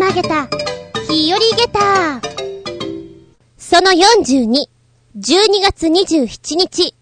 まげた、日和げた。その42、12月27日。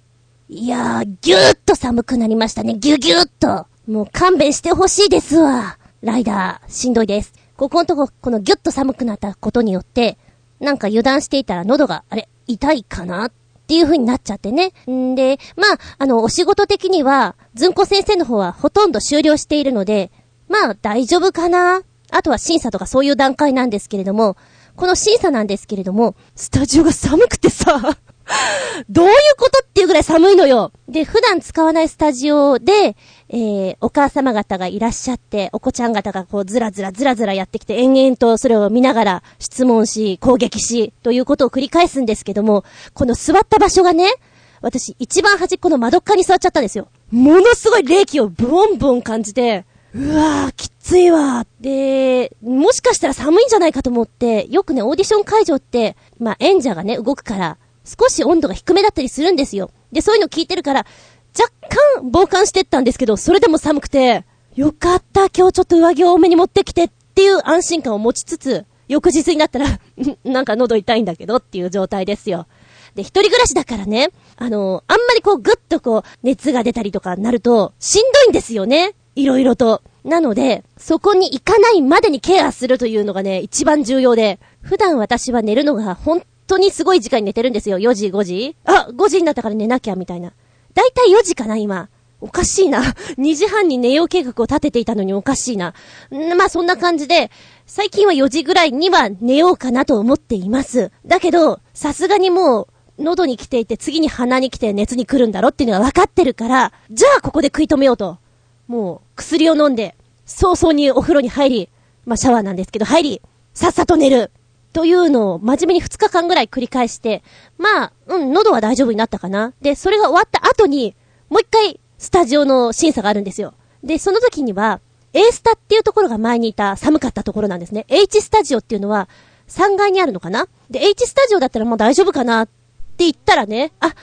いやー、ぎゅーっと寒くなりましたね。ぎゅぎゅーっと。もう勘弁してほしいですわ。ライダー、しんどいです。ここのとこ、このぎゅっと寒くなったことによって、なんか油断していたら喉が、あれ、痛いかなっていう風になっちゃってね。んで、まあ、あの、お仕事的には、ずんこ先生の方はほとんど終了しているので、まあ、大丈夫かなあとは審査とかそういう段階なんですけれども、この審査なんですけれども、スタジオが寒くてさ どういうことっていうぐらい寒いのよ。で、普段使わないスタジオで、えー、お母様方がいらっしゃって、お子ちゃん方がこうずらずらずらずらやってきて、延々とそれを見ながら質問し、攻撃し、ということを繰り返すんですけども、この座った場所がね、私一番端っこの窓っかに座っちゃったんですよ。ものすごい冷気をブンブン感じて、うわぁ、きついわで、もしかしたら寒いんじゃないかと思って、よくね、オーディション会場って、まあ、演者がね、動くから、少し温度が低めだったりするんですよ。で、そういうの聞いてるから、若干防寒してったんですけど、それでも寒くて、よかった、今日ちょっと上着を多めに持ってきてっていう安心感を持ちつつ、翌日になったら なんか喉痛いんだけどっていう状態ですよ。で、一人暮らしだからね、あのあんまりこうぐっとこう、熱が出たりとかなると、しんどいんですよね。いろいろと。なので、そこに行かないまでにケアするというのがね、一番重要で、普段私は寝るのが本当にすごい時間に寝てるんですよ。4時、5時あ、5時になったから寝なきゃ、みたいな。だいたい4時かな、今。おかしいな。2時半に寝よう計画を立てていたのにおかしいな。んまあそんな感じで、最近は4時ぐらいには寝ようかなと思っています。だけど、さすがにもう、喉に来ていて、次に鼻に来て熱に来るんだろっていうのが分かってるから、じゃあここで食い止めようと。もう、薬を飲んで、早々にお風呂に入り、まあシャワーなんですけど、入り、さっさと寝る。というのを真面目に2日間ぐらい繰り返して、まあ、うん、喉は大丈夫になったかな。で、それが終わった後に、もう一回、スタジオの審査があるんですよ。で、その時には、A スタっていうところが前にいた寒かったところなんですね。H スタジオっていうのは、3階にあるのかなで、H スタジオだったらもう大丈夫かなって言ったらね、あ、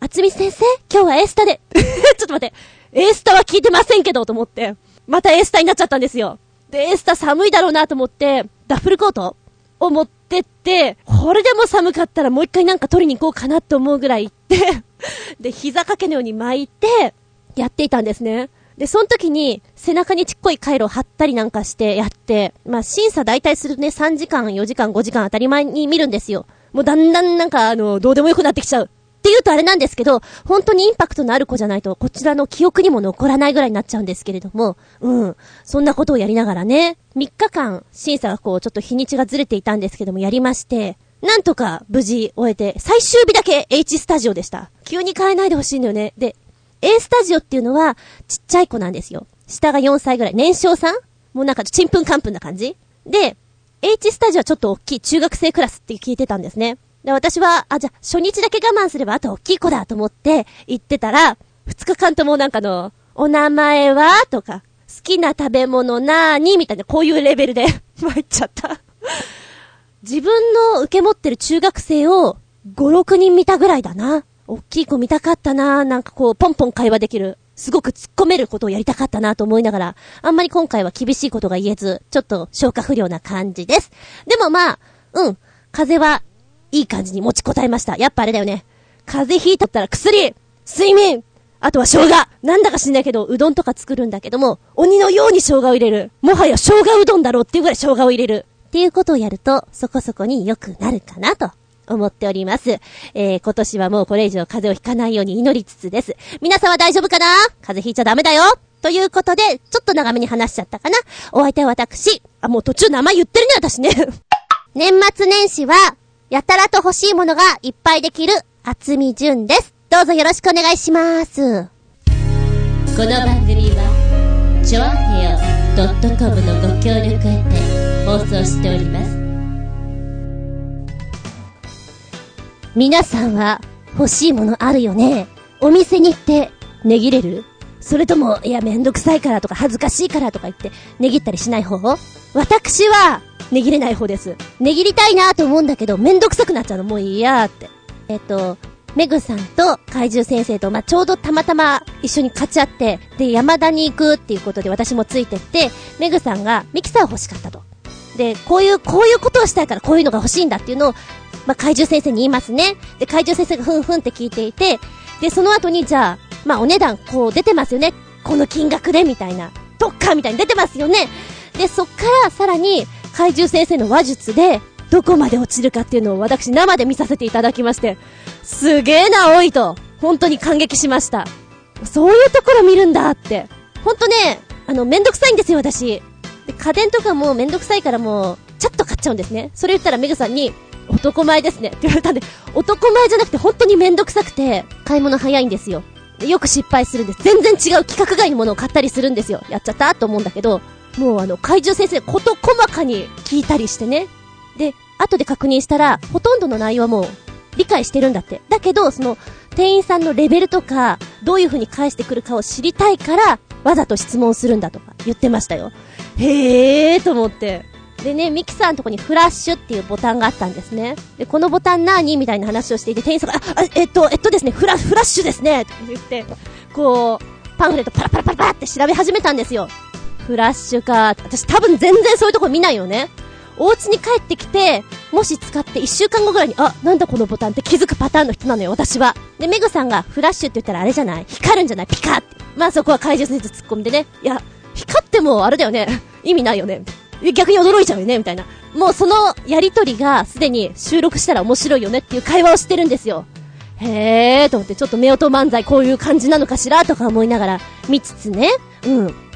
厚み先生、今日は A スタで。ちょっと待って、A スタは聞いてませんけど、と思って。また A スタになっちゃったんですよ。で、A スタ寒いだろうなと思って、ダッフルコートを持ってって、これでも寒かったらもう一回なんか取りに行こうかなって思うぐらい行ってで、膝掛けのように巻いて、やっていたんですね。で、その時に、背中にちっこい回路を貼ったりなんかしてやって、まあ、審査大体するね、3時間、4時間、5時間当たり前に見るんですよ。もうだんだんなんか、あの、どうでもよくなってきちゃう。って言うとあれなんですけど、本当にインパクトのある子じゃないと、こちらの記憶にも残らないぐらいになっちゃうんですけれども、うん。そんなことをやりながらね、3日間、審査がこう、ちょっと日にちがずれていたんですけども、やりまして、なんとか無事終えて、最終日だけ H スタジオでした。急に変えないでほしいんだよね。で、A スタジオっていうのは、ちっちゃい子なんですよ。下が4歳ぐらい。年少さん？もうなんか、ちんぷんかんぷんな感じ？で、H スタジオはちょっと大きい中学生クラスって聞いてたんですね。で、私は、あ、じゃ、初日だけ我慢すれば、あと大きい子だと思って行ってたら、二日間ともなんかの、お名前は？とか、好きな食べ物なーに？みたいな、こういうレベルで 参っちゃった自分の受け持ってる中学生を、5、6人見たぐらいだな。大きい子見たかったな。なんかこう、ポンポン会話できる。すごく突っ込めることをやりたかったなと思いながら、あんまり今回は厳しいことが言えず、ちょっと消化不良な感じです。でもまあ、うん、風はいい感じに持ちこたえました。やっぱあれだよね。風邪ひいたったら薬睡眠あとは生姜なんだか知んないけど、うどんとか作るんだけども、鬼のように生姜を入れる。もはや生姜うどんだろうっていうぐらい生姜を入れる。っていうことをやると、そこそこに良くなるかなと思っております。えー、今年はもうこれ以上風邪をひかないように祈りつつです。皆さんは大丈夫かな？風邪ひいちゃダメだよということで、ちょっと長めに話しちゃったかな？お相手は私。あ、もう途中名前言ってるね、私ね。年末年始は、やたらと欲しいものがいっぱいできる、厚み純です。どうぞよろしくお願いします。この番組は、ちょあへよ .com のご協力へて放送しております。皆さんは欲しいものあるよねお店に行って値切れる？それとも、いや、めんどくさいからとか恥ずかしいからとか言って値切ったりしない方私は、値切れない方です。値切りたいなと思うんだけど、めんどくさくなっちゃうの。もういいやーって。えっと、メグさんと怪獣先生と、まあ、ちょうどたまたま一緒に勝ち合って、で、山田に行くっていうことで私もついてって、メグさんがミキサー欲しかったと。で、こういう、こういうことをしたいからこういうのが欲しいんだっていうのを、まあ、怪獣先生に言いますね。で、怪獣先生がふんふんって聞いていて、で、その後に、じゃあ、まあ、お値段、こう出てますよね。この金額で、みたいな。特価みたいに出てますよね。で、そっからさらに、怪獣先生の話術で、どこまで落ちるかっていうのを私生で見させていただきまして、すげえな、多いと、本当に感激しました。そういうところ見るんだって。ほんとね、あの、めんどくさいんですよ、私。で、家電とかもめんどくさいからもう、ちゃっと買っちゃうんですね。それ言ったらメグさんに、男前ですねって言われたんで、男前じゃなくて本当にめんどくさくて、買い物早いんですよ。よく失敗するんです。全然違う規格外のものを買ったりするんですよ。やっちゃったと思うんだけど、もうあの、怪獣先生、こと細かに聞いたりしてね。で、後で確認したら、ほとんどの内容はもう、理解してるんだって。だけど、その、店員さんのレベルとか、どういう風に返してくるかを知りたいから、わざと質問するんだとか言ってましたよ。へえーと思って。でね、ミキサーのとこにフラッシュっていうボタンがあったんですね。で、このボタン何みたいな話をしていて、店員さんが、あ、えっと、えっとですね、フラ、フラッシュですねとか言って、こう、パンフレットパラパラパラパラって調べ始めたんですよ。フラッシュか。私多分全然そういうとこ見ないよね。お家に帰ってきて、もし使って1週間後ぐらいに、あ、なんだこのボタンって気づくパターンの人なのよ、私は。で、メグさんがフラッシュって言ったらあれじゃない？光るんじゃない？ピカって。まあそこは怪獣先生突っ込んでね。いや、光ってもあれだよね。意味ないよね。逆に驚いちゃうよね、みたいな。もうそのやりとりがすでに収録したら面白いよねっていう会話をしてるんですよ。へーと思ってちょっと夫婦漫才こういう感じなのかしらとか思いながら見つつね。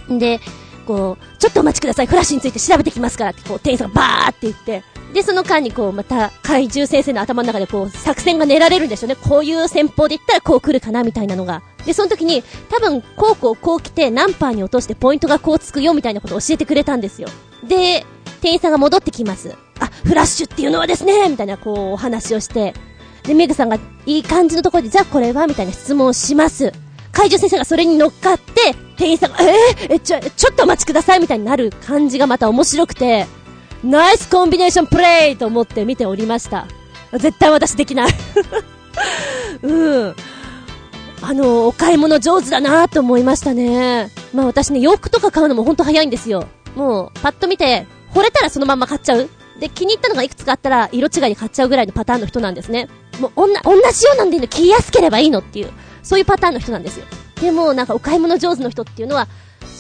うん。で、こう、ちょっとお待ちください、フラッシュについて調べてきますからって、こう、店員さんがバーって言って、で、その間にこう、また、怪獣先生の頭の中でこう、作戦が練られるんですよね。こういう戦法で言ったらこう来るかな、みたいなのが。で、その時に、多分、こうこうこう来て、ナンパーに落としてポイントがこうつくよ、みたいなことを教えてくれたんですよ。で、店員さんが戻ってきます。あ、フラッシュっていうのはですね、みたいなこう、お話をして、で、メグさんがいい感じのところで、じゃあこれはみたいな質問をします。怪獣先生がそれに乗っかって、店員さんが、えー、え、ちょ、ちょっとお待ちくださいみたいになる感じがまた面白くて、ナイスコンビネーションプレイと思って見ておりました。絶対私できない うん。あの、お買い物上手だなと思いましたね。まあ私ね、洋服とか買うのもほんと早いんですよ。もう、パッと見て、惚れたらそのまま買っちゃう。で、気に入ったのがいくつかあったら、色違いで買っちゃうぐらいのパターンの人なんですね。もう、おんな、同じようなんでいいの、着やすければいいのっていう。そういうパターンの人なんですよ。でも、なんかお買い物上手の人っていうのは、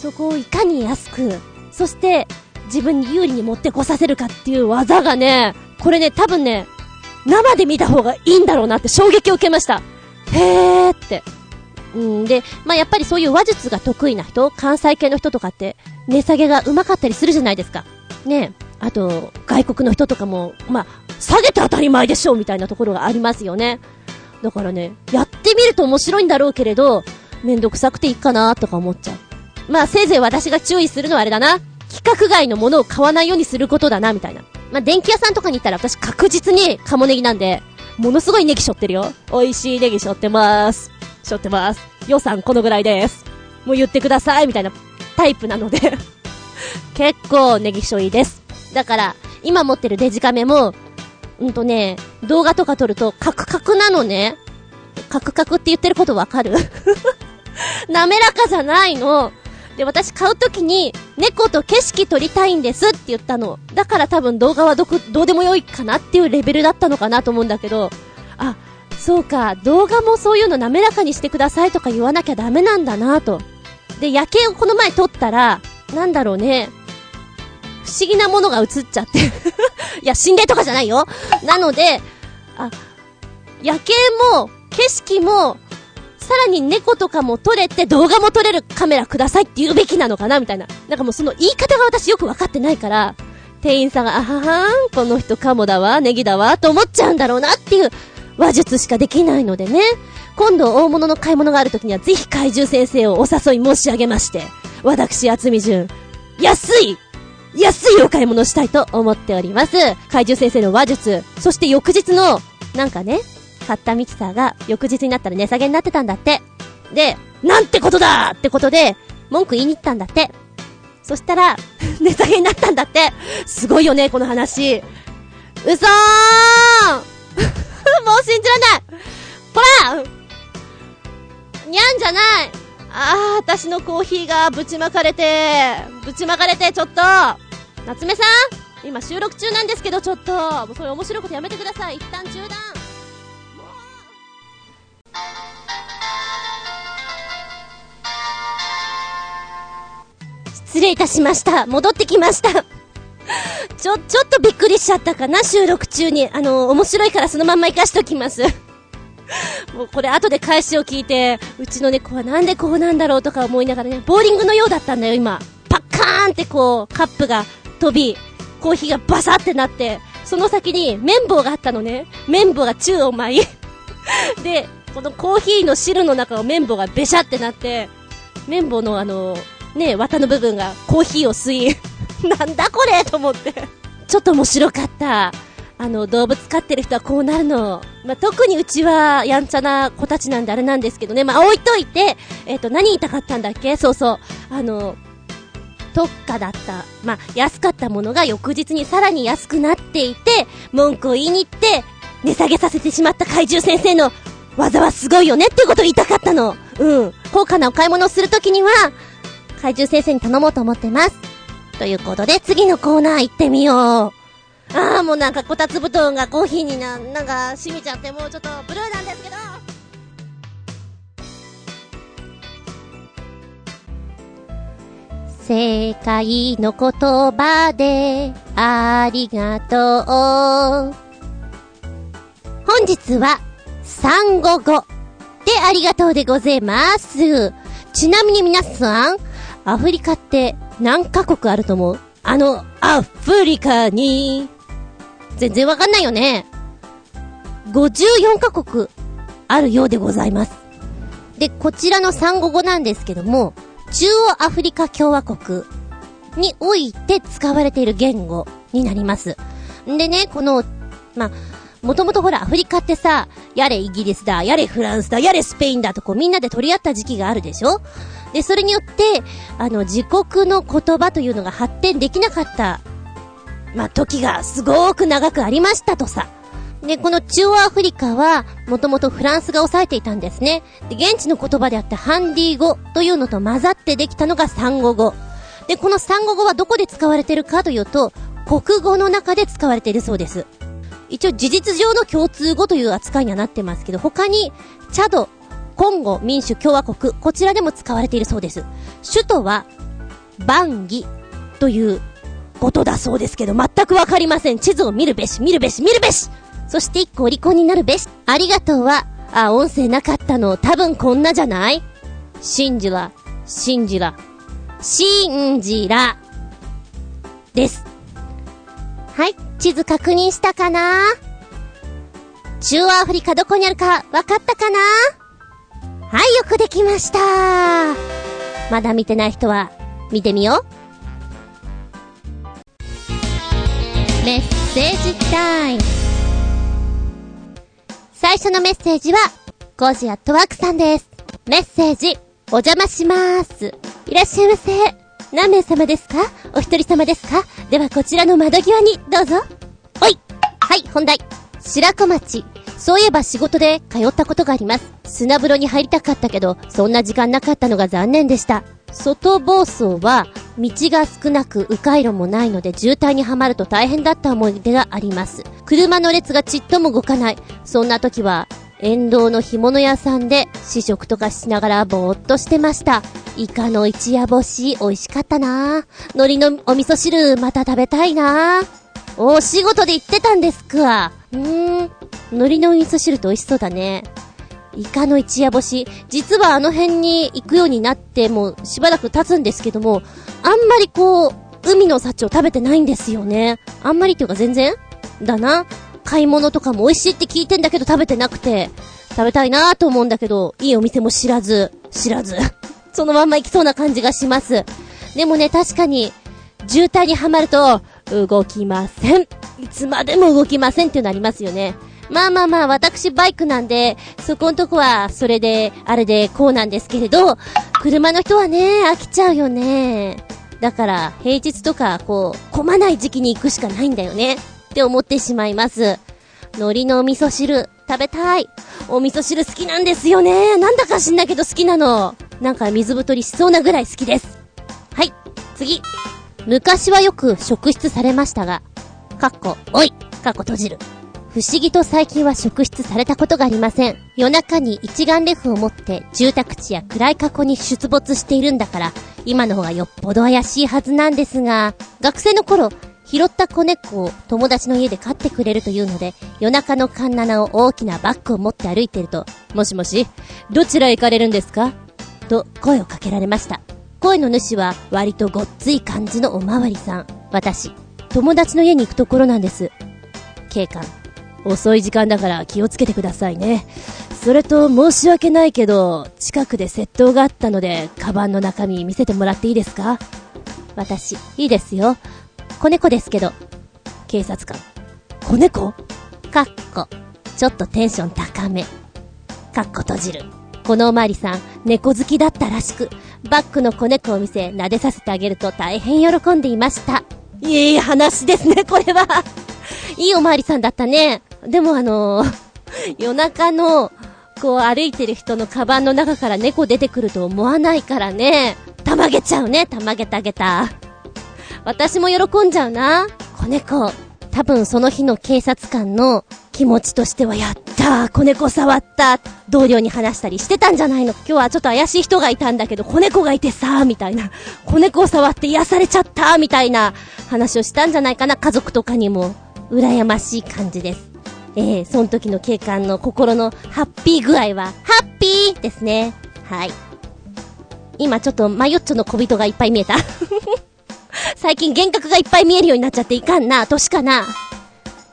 そこをいかに安く、そして、自分に有利に持ってこさせるかっていう技がね、これね、多分ね、生で見た方がいいんだろうなって衝撃を受けました。へーって。うんで、まあ、やっぱりそういう話術が得意な人、関西系の人とかって、値下げが上手かったりするじゃないですか。ねあと、外国の人とかも、まあ、下げて当たり前でしょみたいなところがありますよね。だからね、やってみると面白いんだろうけれど、めんどくさくていいかなとか思っちゃう。まあ、せいぜい私が注意するのはあれだな。規格外のものを買わないようにすることだな、みたいな。まあ、電気屋さんとかに行ったら私確実にカモネギなんで、ものすごいネギ背負ってるよ。美味しいネギ背負ってます。背負ってます。予算このぐらいです。もう言ってください、みたいなタイプなので 結構ネギ背負いです。だから、今持ってるデジカメも、うんとね、動画とか撮るとカクカクなのね。カクカクって言ってることわかる？滑らかじゃないの。で、私買うときに、猫と景色撮りたいんですって言ったの。だから多分動画はどく、どうでもよいかなっていうレベルだったのかなと思うんだけど、あ、そうか、動画もそういうの滑らかにしてくださいとか言わなきゃダメなんだなと。で、夜景をこの前撮ったら、なんだろうね、不思議なものが映っちゃって いや、心霊とかじゃないよ。なので、あ、夜景も、景色も、さらに猫とかも撮れて動画も撮れるカメラくださいって言うべきなのかなみたいな。なんかもうその言い方が私よくわかってないから、店員さんが、あははん、この人カモだわ、ネギだわ、と思っちゃうんだろうなっていう話術しかできないのでね。今度大物の買い物がある時にはぜひ怪獣先生をお誘い申し上げまして、私、厚み純、安い安いお買い物したいと思っております。怪獣先生の話術、そして翌日の、なんかね、買ったミキサーが翌日になったら値下げになってたんだって。で、なんてことだってことで、文句言いに行ったんだって。そしたら、値下げになったんだって。すごいよね、この話。嘘ー もう信じらんないほらにゃんじゃないああ、私のコーヒーがぶちまかれて、ぶちまかれて、ちょっと夏目さん？今収録中なんですけど、ちょっと、もうそういう面白いことやめてください。一旦中断。失礼いたしました。戻ってきました。ちょ、ちょっとびっくりしちゃったかな、収録中に。あの、面白いからそのまんま活かしときます。もうこれ後で返しを聞いて、うちの猫はなんでこうなんだろうとか思いながらね、ボーリングのようだったんだよ、今。パッカーンってこう、カップが飛び、コーヒーがバサってなって、その先に綿棒があったのね。綿棒が宙を舞い。で、このコーヒーの汁の中を綿棒がベシャってなって、綿棒のあの、ね、綿の部分がコーヒーを吸い、なんだこれと思って。ちょっと面白かった。あの、動物飼ってる人はこうなるの。まあ、特にうちはやんちゃな子たちなんであれなんですけどね。まあ、置いといて、えっ、と、何言いたかったんだっけ？そうそう。あの、特価だった。まあ、安かったものが翌日にさらに安くなっていて、文句を言いに行って、値下げさせてしまった怪獣先生の技はすごいよねっていうことを言いたかったの。うん。高価なお買い物をするときには、怪獣先生に頼もうと思ってます。ということで、次のコーナー行ってみよう。ああ、もうなんかこたつ布団がコーヒーにな、なんか染みちゃってもうちょっとブルーなんですけど。世界の言葉でありがとう。本日は産後語でありがとうでございます。ちなみに皆さん、アフリカって何カ国あると思う？あの、アフリカに、全然わかんないよね。54カ国あるようでございます。で、こちらの産後語なんですけども、中央アフリカ共和国において使われている言語になります。んでね、この、まあ、もともとほら、アフリカってさ、やれイギリスだ、やれフランスだ、やれスペインだとこうみんなで取り合った時期があるでしょ？で、それによって、あの、自国の言葉というのが発展できなかった、まあ、時がすごく長くありましたとさ。で、この中央アフリカは、もともとフランスが抑えていたんですね。で、現地の言葉であったハンディ語というのと混ざってできたのが産後語。で、この産後語はどこで使われてるかというと、国語の中で使われているそうです。一応事実上の共通語という扱いにはなってますけど、他に、チャド、コンゴ民主共和国、こちらでも使われているそうです。首都は、バンギということだそうですけど、全くわかりません。地図を見るべし、見るべし、見るべし。そして一個お利口になるべし。ありがとうは、あ、音声なかったの、多分こんなじゃない？信じら、信じら、信じら、です。はい、地図確認したかな？中央アフリカどこにあるかわかったかな？はい、よくできました。まだ見てない人は、見てみよう。メッセージタイム。最初のメッセージは、ゴジアットワークさんです。メッセージ、お邪魔しまーす。いらっしゃいませ。何名様ですか？お一人様ですか？ではこちらの窓際に、どうぞ。おいはい、本題。白子町。そういえば仕事で通ったことがあります。砂風呂に入りたかったけど、そんな時間なかったのが残念でした。外房走は、道が少なく迂回路もないので渋滞にはまると大変だった思い出があります。車の列がちっとも動かない。そんな時は、沿道の干物屋さんで試食とかしながらぼーっとしてました。イカの一夜干し美味しかったな海苔のお味噌汁また食べたいなお仕事で行ってたんですか。うーん。海苔のお味噌汁って美味しそうだね。イカの一夜干し。実はあの辺に行くようになってもうしばらく経つんですけども、あんまりこう、海の幸を食べてないんですよね。あんまりっていうか全然だな。買い物とかも美味しいって聞いてんだけど食べてなくて、食べたいなぁと思うんだけど、いいお店も知らず、知らず。そのまんま行きそうな感じがします。でもね、確かに、渋滞にはまると、動きません。いつまでも動きませんっていうのありますよね。まあまあまあ、私バイクなんで、そこんとこは、それで、あれで、こうなんですけれど、車の人はね、飽きちゃうよね。だから、平日とか、こう、混まない時期に行くしかないんだよね。って思ってしまいます。海苔のお味噌汁、食べたい。お味噌汁好きなんですよね。なんだか知んないけど好きなの。なんか水太りしそうなぐらい好きです。はい、次。昔はよく職質されましたが、かっこ、おいかっこ閉じる。不思議と最近は職質されたことがありません。夜中に一眼レフを持って住宅地や暗い過去に出没しているんだから、今の方がよっぽど怪しいはずなんですが、学生の頃、拾った子猫を友達の家で飼ってくれるというので、夜中のカンナナを大きなバッグを持って歩いてると、もしもし、どちらへ行かれるんですか？と声をかけられました。声の主は割とごっつい感じのおまわりさん。私、友達の家に行くところなんです。警官。遅い時間だから気をつけてくださいね。それと申し訳ないけど、近くで窃盗があったので、カバンの中身見せてもらっていいですか？私、いいですよ。子猫ですけど。警察官。子猫？かっこ。ちょっとテンション高め。かっこ閉じる。このおまわりさん、猫好きだったらしく、バッグの子猫を見せ、撫でさせてあげると大変喜んでいました。いい話ですね、これは。いいおまわりさんだったね。でもあのー、夜中の、こう歩いてる人のカバンの中から猫出てくると思わないからね。たまげちゃうね、たまげたげた。私も喜んじゃうな。子猫。多分その日の警察官の気持ちとしては、やったー、子猫触った、同僚に話したりしてたんじゃないの。今日はちょっと怪しい人がいたんだけど、子猫がいてさー、みたいな。子猫を触って癒されちゃったー、みたいな話をしたんじゃないかな、家族とかにも。羨ましい感じです。えー、その時の警官の心のハッピー具合は、ハッピーですね。はい。今ちょっとマヨッチョの小人がいっぱい見えた。最近幻覚がいっぱい見えるようになっちゃっていかんな、年かな。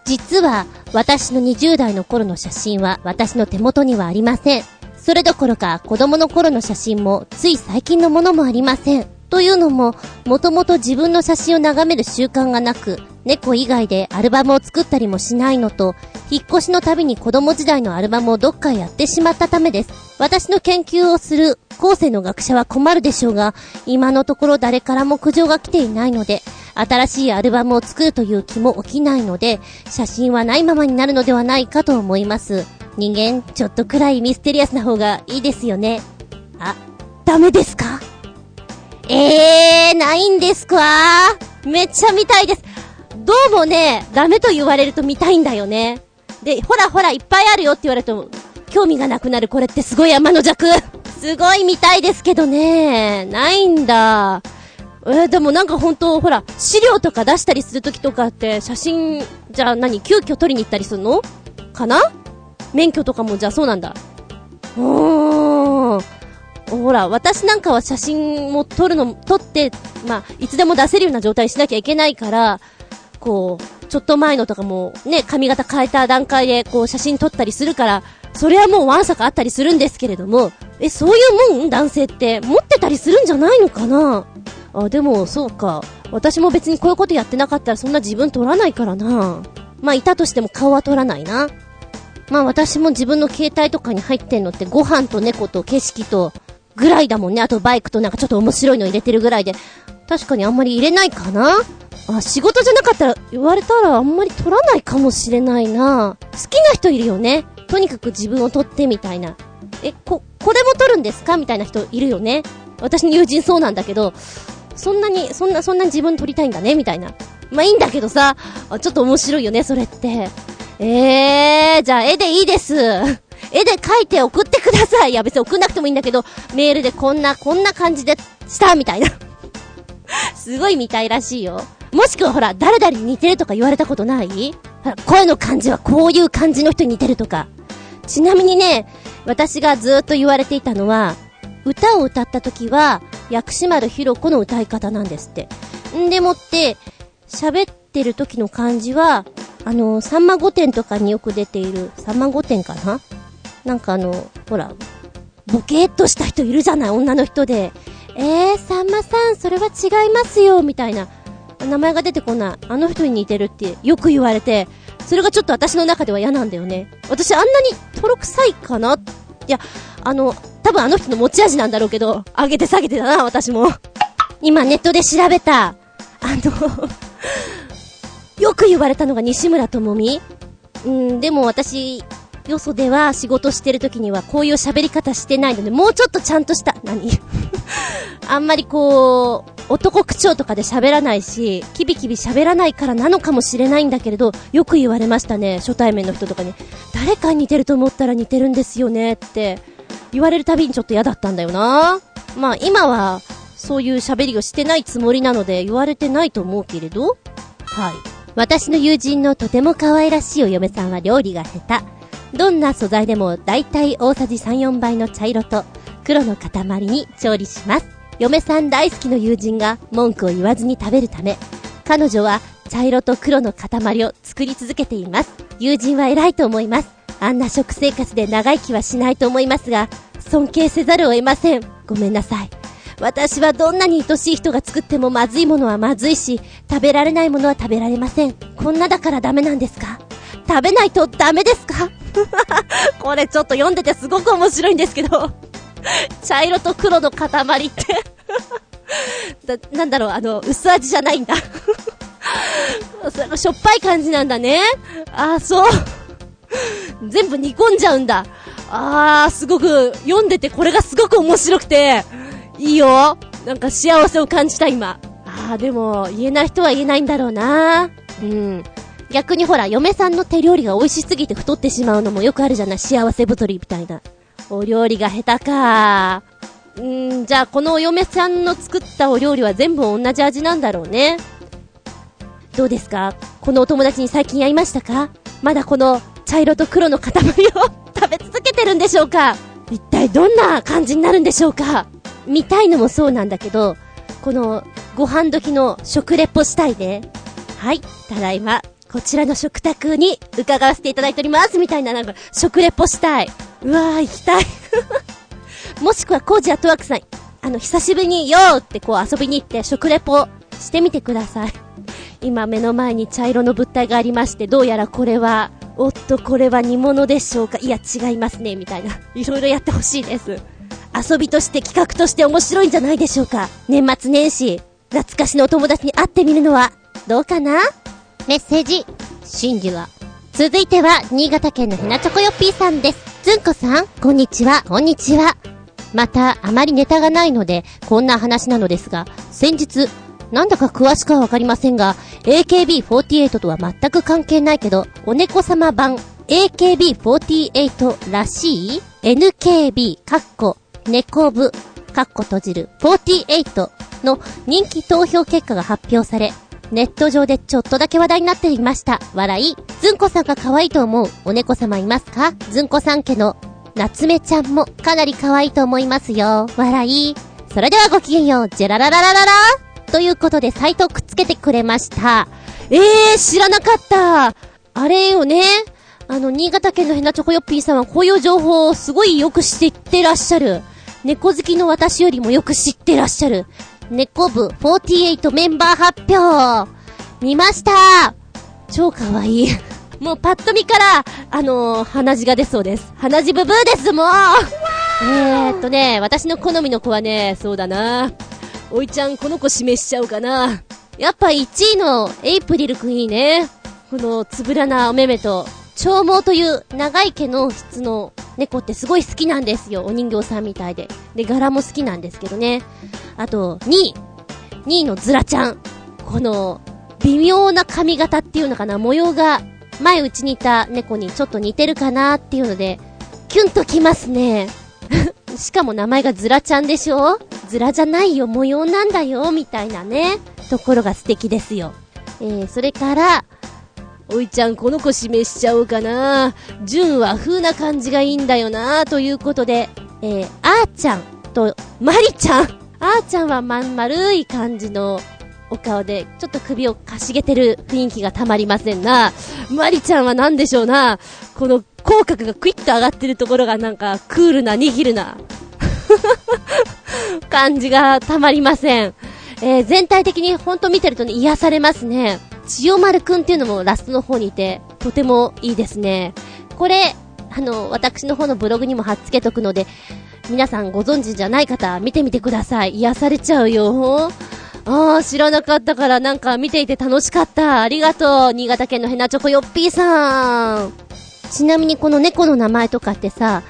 実は、私の20代の頃の写真は私の手元にはありません。それどころか子供の頃の写真もつい最近のものもありません。というのも、もともと自分の写真を眺める習慣がなく、猫以外でアルバムを作ったりもしないのと、引っ越しのたびに子供時代のアルバムをどっかやってしまったためです。私の研究をする後世の学者は困るでしょうが、今のところ誰からも苦情が来ていないので、新しいアルバムを作るという気も起きないので、写真はないままになるのではないかと思います。人間、ちょっとくらいミステリアスな方がいいですよね。あ、ダメですか？えー、ないんですか？めっちゃ見たいです。どうもね、ダメと言われると見たいんだよね。で、ほらほらいっぱいあるよって言われると、興味がなくなるこれってすごい山の弱。すごい見たいですけどね。ないんだ。えー、でもなんか本当ほら、資料とか出したりするときとかって、写真、じゃあ何、急遽撮りに行ったりするの？かな？免許とかもじゃあそうなんだ。うーん。ほら、私なんかは写真も撮るの、撮って、まあ、いつでも出せるような状態にしなきゃいけないから、こう、ちょっと前のとかも、ね、髪型変えた段階で、こう、写真撮ったりするから、それはもうワンサかあったりするんですけれども、え、そういうもん男性って、持ってたりするんじゃないのかな？あ、でも、そうか。私も別にこういうことやってなかったらそんな自分撮らないからな。まあ、いたとしても顔は撮らないな。まあ私も自分の携帯とかに入ってんのってご飯と猫と景色とぐらいだもんね。あとバイクとなんかちょっと面白いの入れてるぐらいで。確かにあんまり入れないかなあ、仕事じゃなかったら、言われたらあんまり撮らないかもしれないな好きな人いるよね。とにかく自分を撮ってみたいな。え、こ、これも撮るんですか？みたいな人いるよね。私の友人そうなんだけど、そんなに、そんな、そんな自分撮りたいんだね？みたいな。まあいいんだけどさ、ちょっと面白いよね、それって。えー、じゃあ絵でいいです。絵で描いて送ってください。いや別に送んなくてもいいんだけど、メールでこんな、こんな感じでしたみたいな。すごい見たいらしいよ。もしくはほら、誰々に似てるとか言われたことない？声の感じはこういう感じの人に似てるとか。ちなみにね、私がずっと言われていたのは、歌を歌った時は、薬師丸ひろ子の歌い方なんですって。んでもって、喋ってる時の感じは、あの、さんま御殿とかによく出ている、さんま御殿かな？なんかあの、ほら、ボケーっとした人いるじゃない、女の人で。えー、さんまさん、それは違いますよ、みたいな。名前が出てこない。あの人に似てるってよく言われて、それがちょっと私の中では嫌なんだよね。私あんなに泥臭いかな？いや、あの、多分あの人の持ち味なんだろうけど、上げて下げてだな、私も。今ネットで調べた、あのよく言われたのが西村智美うん、でも私、よそでは仕事してる時にはこういう喋り方してないので、もうちょっとちゃんとした、何？あんまりこう、男口調とかで喋らないし、キビキビ喋らないからなのかもしれないんだけれど、よく言われましたね、初対面の人とかに。誰かに似てると思ったら似てるんですよねって言われるたびにちょっと嫌だったんだよな。まあ今は、そういう喋りをしてないつもりなので言われてないと思うけれど、はい。私の友人のとても可愛らしいお嫁さんは料理が下手。どんな素材でも大体大さじ3、4倍の茶色と黒の塊に調理します。嫁さん大好きの友人が文句を言わずに食べるため、彼女は茶色と黒の塊を作り続けています。友人は偉いと思います。あんな食生活で長生きはしないと思いますが、尊敬せざるを得ません。ごめんなさい。私はどんなに愛しい人が作ってもまずいものはまずいし、食べられないものは食べられません。こんなだからダメなんですか？食べないとダメですか？これちょっと読んでてすごく面白いんですけど茶色と黒の塊ってだ、なんだろう、あの、薄味じゃないんだしょっぱい感じなんだね。ああ、そう。全部煮込んじゃうんだ。ああ、すごく、読んでてこれがすごく面白くて、いいよ。なんか幸せを感じた今。ああ、でも、言えない人は言えないんだろうな。うん。逆にほら、嫁さんの手料理が美味しすぎて太ってしまうのもよくあるじゃない幸せ太りみたいな。お料理が下手か。んー、じゃあこのお嫁さんの作ったお料理は全部同じ味なんだろうね。どうですか？このお友達に最近会いましたか？まだこの茶色と黒の塊を 食べ続けてるんでしょうか？一体どんな感じになるんでしょうか？見たいのもそうなんだけど、このご飯時の食レポしたいね。はい、ただいま、こちらの食卓に伺わせていただいておりますみたいななんか食レポしたい。うわー、行きたい。もしくはコージアトワークさん、あの、久しぶりによーってこう遊びに行って食レポしてみてください。今目の前に茶色の物体がありまして、どうやらこれは、おっとこれは煮物でしょうか？いや違いますね、みたいな。いろいろやってほしいです。遊びとして企画として面白いんじゃないでしょうか？年末年始、懐かしのお友達に会ってみるのは、どうかな？メッセージ、真珠は。続いては、新潟県のひなちょこよっぴーさんです。ずんこさん、こんにちは、こんにちは。また、あまりネタがないので、こんな話なのですが、先日、なんだか詳しくはわかりませんが、AKB48 とは全く関係ないけど、お猫様版 AKB48 らしい NKB、かっこ、猫部、かっこ閉じる48の人気投票結果が発表され、ネット上でちょっとだけ話題になっていました。笑い。ずんこさんが可愛いと思うお猫様いますか？ずんこさん家の夏目ちゃんもかなり可愛いと思いますよ。笑い。それではごきげんよう。ジェララララララということでサイトをくっつけてくれました。えー、知らなかった。あれよね。あの、新潟県のヘナチョコヨッピーさんはこういう情報をすごいよく知ってらっしゃる。猫好きの私よりもよく知ってらっしゃる。猫部48メンバー発表見ました超かわいい。もうパッと見から、あのー、鼻血が出そうです。鼻血ブブーですもうえーっとね、私の好みの子はね、そうだな。おいちゃん、この子示しちゃおうかな。やっぱ1位のエイプリルくんいいね。このつぶらなお目目と、長毛という長い毛の質の猫ってすごい好きなんですよ。お人形さんみたいで。で、柄も好きなんですけどね。あと、2位。2位のズラちゃん。この、微妙な髪型っていうのかな、模様が、前うちにいた猫にちょっと似てるかなっていうので、キュンときますね。しかも名前がズラちゃんでしょ？ズラじゃないよ、模様なんだよ、みたいなね、ところが素敵ですよ。えー、それから、おいちゃんこの子示しちゃおうかな。純和風な感じがいいんだよな、ということで、えー、あーちゃんと、まりちゃん。あーちゃんはまん丸い感じのお顔で、ちょっと首をかしげてる雰囲気がたまりませんな。まりちゃんは何でしょうな。この口角がクイッと上がってるところがなんかクールな、握るな。感じがたまりません。えー、全体的にほんと見てるとね、癒されますね。千代丸くんっていうのもラストの方にいて、とてもいいですね。これ、あの、私の方のブログにも貼っつけとくので、皆さんご存知じゃない方、見てみてください。癒されちゃうよ。ああ、知らなかったからなんか見ていて楽しかった。ありがとう。新潟県のヘナチョコヨッピーさん。ちなみにこの猫の名前とかってさ、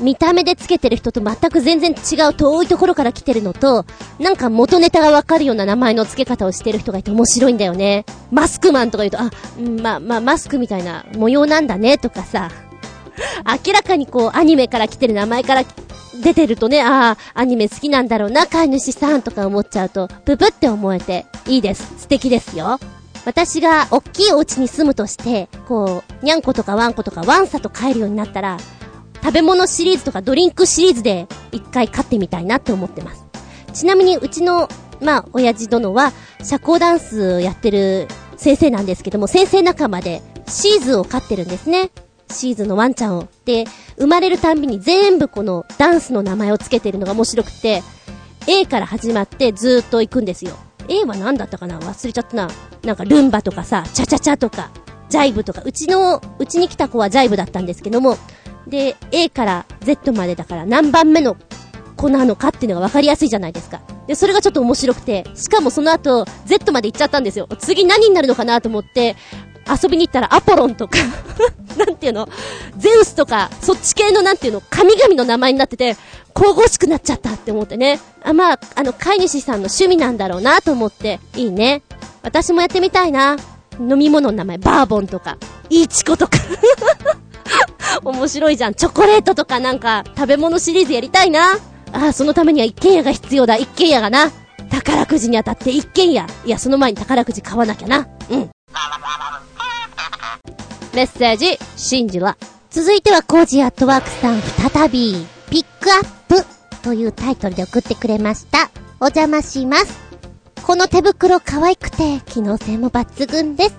見た目でつけてる人と全く全然違う遠いところから来てるのと、なんか元ネタがわかるような名前の付け方をしてる人がいて面白いんだよね。マスクマンとか言うと、あ、んま、ま、マスクみたいな模様なんだね、とかさ。明らかにこう、アニメから来てる名前から出てるとね、ああ、アニメ好きなんだろうな、飼い主さんとか思っちゃうと、ブブって思えて、いいです。素敵ですよ。私が、おっきいお家に住むとして、こう、にゃんことかワンコとかワンサと飼えるようになったら、食べ物シリーズとかドリンクシリーズで一回飼ってみたいなって思ってます。ちなみに、うちの、まあ、親父殿は、社交ダンスやってる先生なんですけども、先生仲間で、シーズを飼ってるんですね。シーズのワンちゃんを。で、生まれるたんびに全部このダンスの名前を付けてるのが面白くて、A から始まってずーっと行くんですよ。A は何だったかな？忘れちゃったな。なんかルンバとかさ、チャチャチャとか、ジャイブとか、うちの、うちに来た子はジャイブだったんですけども、で、A から Z までだから何番目の子なのかっていうのが分かりやすいじゃないですか。で、それがちょっと面白くて、しかもその後、Z まで行っちゃったんですよ。次何になるのかなと思って、遊びに行ったらアポロンとか なんていうのゼウスとか、そっち系のなんていうの神々の名前になってて、神々しくなっちゃったって思ってね。あ、まあ、あの、飼い主さんの趣味なんだろうなと思って、いいね。私もやってみたいな。飲み物の名前、バーボンとか、イーチコとか 面白いじゃん。チョコレートとかなんか、食べ物シリーズやりたいな。ああ、そのためには一軒家が必要だ。一軒家がな。宝くじに当たって一軒家。いや、その前に宝くじ買わなきゃな。うん。メッセージ、信じは。続いてはコージアットワークさん再び、ピックアップというタイトルで送ってくれました。お邪魔します。この手袋可愛くて、機能性も抜群です。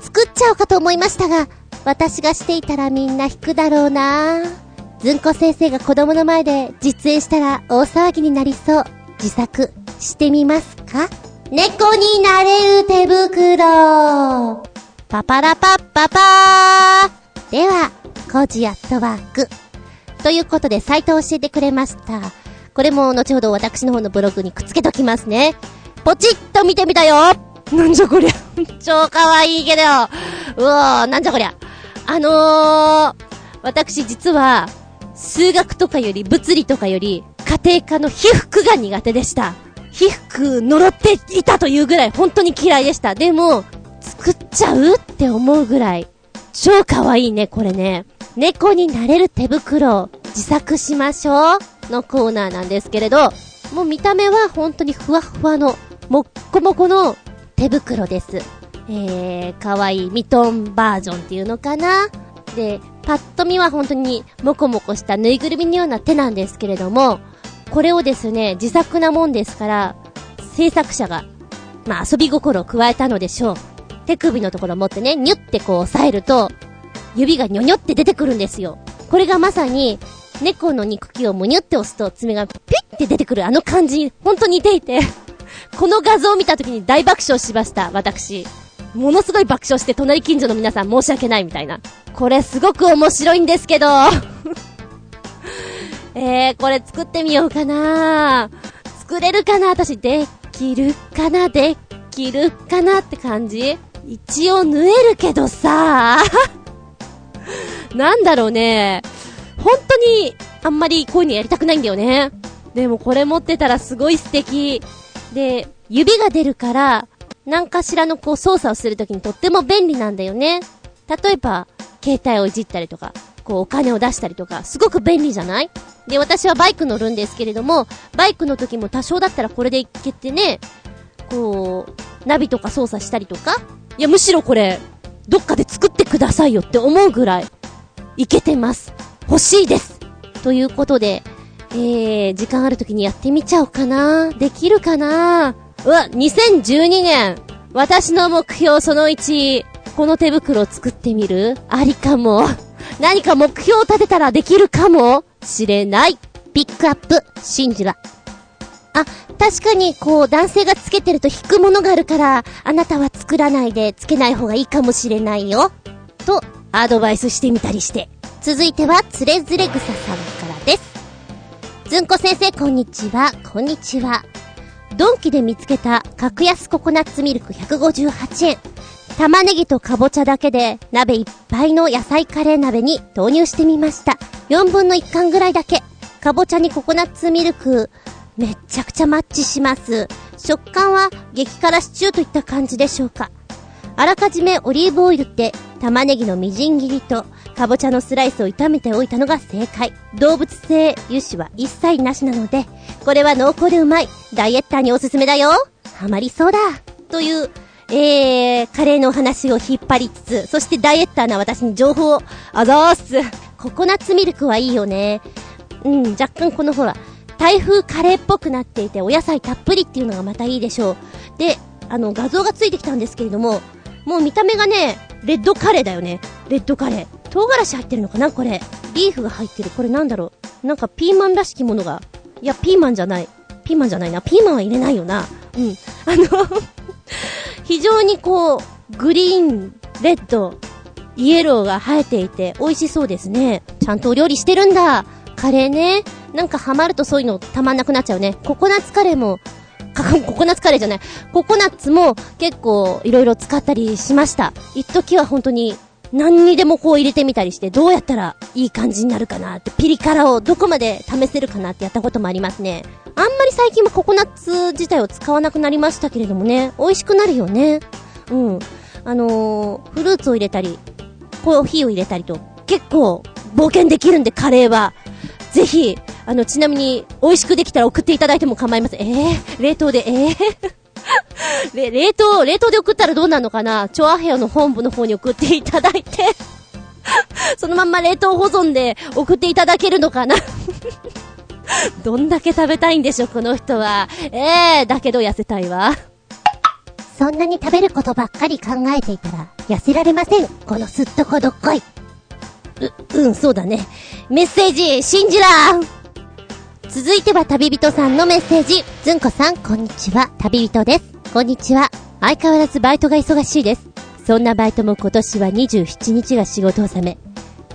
作っちゃおうかと思いましたが、私がしていたらみんな引くだろうなずんこ先生が子供の前で実演したら大騒ぎになりそう。自作してみますか？猫になれる手袋パパラパッパパーでは、コジアットワーク。ということで、サイトを教えてくれました。これも後ほど私の方のブログにくっつけときますね。ポチッと見てみたよなんじゃこりゃ。超かわいいけど。うわー、なんじゃこりゃ。あのー、私実は、数学とかより物理とかより、家庭科の被服が苦手でした。被服呪っていたというぐらい本当に嫌いでした。でも、作っちゃうって思うぐらい、超可愛いね、これね。猫になれる手袋、自作しましょうのコーナーなんですけれど、もう見た目は本当にふわふわの、もっこもこの手袋です。えー、可愛いいミトンバージョンっていうのかな？で、パッと見は本当にもこもこしたぬいぐるみのような手なんですけれども、これをですね、自作なもんですから、制作者が、まあ遊び心を加えたのでしょう。手首のところ持ってね、ニュってこう押さえると、指がニョニョって出てくるんですよ。これがまさに、猫の肉球をむにゅって押すと爪がピッって出てくるあの感じに、ほんと似ていて この画像を見た時に大爆笑しました、私。ものすごい爆笑して隣近所の皆さん申し訳ないみたいな。これすごく面白いんですけど えー、これ作ってみようかな作れるかな？私、できるかな？できるかな？って感じ一応縫えるけどさ なんだろうね。本当に、あんまりこういうのやりたくないんだよね。でもこれ持ってたらすごい素敵。で、指が出るから、何かしらのこう操作をするときにとっても便利なんだよね。例えば、携帯をいじったりとか、こうお金を出したりとか、すごく便利じゃない？で、私はバイク乗るんですけれども、バイクの時も多少だったらこれでいけてね、こう、ナビとか操作したりとか、いや、むしろこれ、どっかで作ってくださいよって思うぐらい、いけてます。欲しいです。ということで、えー、時間ある時にやってみちゃおうかな。できるかな？うわ、2012年、私の目標その1、この手袋を作ってみる？ありかも。何か目標を立てたらできるかも？しれない。ピックアップ、信じら。あ、確かに、こう、男性がつけてると引くものがあるから、あなたは作らないで、つけない方がいいかもしれないよ。と、アドバイスしてみたりして。続いては、つれづれ草さんからです。ずんこ先生、こんにちは。こんにちは。ドンキで見つけた格安ココナッツミルク158円。玉ねぎとかぼちゃだけで鍋いっぱいの野菜カレー鍋に投入してみました。4分の1缶ぐらいだけ。かぼちゃにココナッツミルク、めっちゃくちゃマッチします。食感は激辛シチューといった感じでしょうか。あらかじめオリーブオイルって玉ねぎのみじん切りとかぼちゃのスライスを炒めておいたのが正解。動物性油脂は一切なしなので、これは濃厚でうまい。ダイエッターにおすすめだよ。ハマりそうだ。という、えー、カレーのお話を引っ張りつつ、そしてダイエッターな私に情報を、あざーす。ココナッツミルクはいいよね。うん、若干このほら、台風カレーっぽくなっていて、お野菜たっぷりっていうのがまたいいでしょう。で、あの、画像がついてきたんですけれども、もう見た目がね、レッドカレーだよね。レッドカレー。唐辛子入ってるのかな？これ。リーフが入ってる。これなんだろう？なんかピーマンらしきものが。いや、ピーマンじゃない。ピーマンじゃないな。ピーマンは入れないよな。うん。あの 非常にこう、グリーン、レッド、イエローが映えていて美味しそうですね。ちゃんとお料理してるんだ。カレーね。なんかハマるとそういうのたまんなくなっちゃうね。ココナッツカレーも、ココナッツカレーじゃない。ココナッツも結構いろいろ使ったりしました。一時は本当に何にでもこう入れてみたりして、どうやったらいい感じになるかなって、ピリ辛をどこまで試せるかなってやったこともありますね。あんまり最近はココナッツ自体を使わなくなりましたけれどもね、美味しくなるよね。うん。あのー、フルーツを入れたり、コーヒーを入れたりと、結構冒険できるんで、カレーは。ぜひ、あの、ちなみに、美味しくできたら送っていただいても構いません。えー、冷凍で、えー で、冷凍、冷凍で送ったらどうなるのかな？チョアヘオの本部の方に送っていただいて そのまんま冷凍保存で送っていただけるのかな？どんだけ食べたいんでしょ、この人は。ええー、だけど痩せたいわ。そんなに食べることばっかり考えていたら、痩せられません。このすっとこどっこい。う、うん、そうだね。メッセージ、信じらん続いては旅人さんのメッセージ。ずんこさん、こんにちは。旅人です。こんにちは。相変わらずバイトが忙しいです。そんなバイトも今年は27日が仕事納め。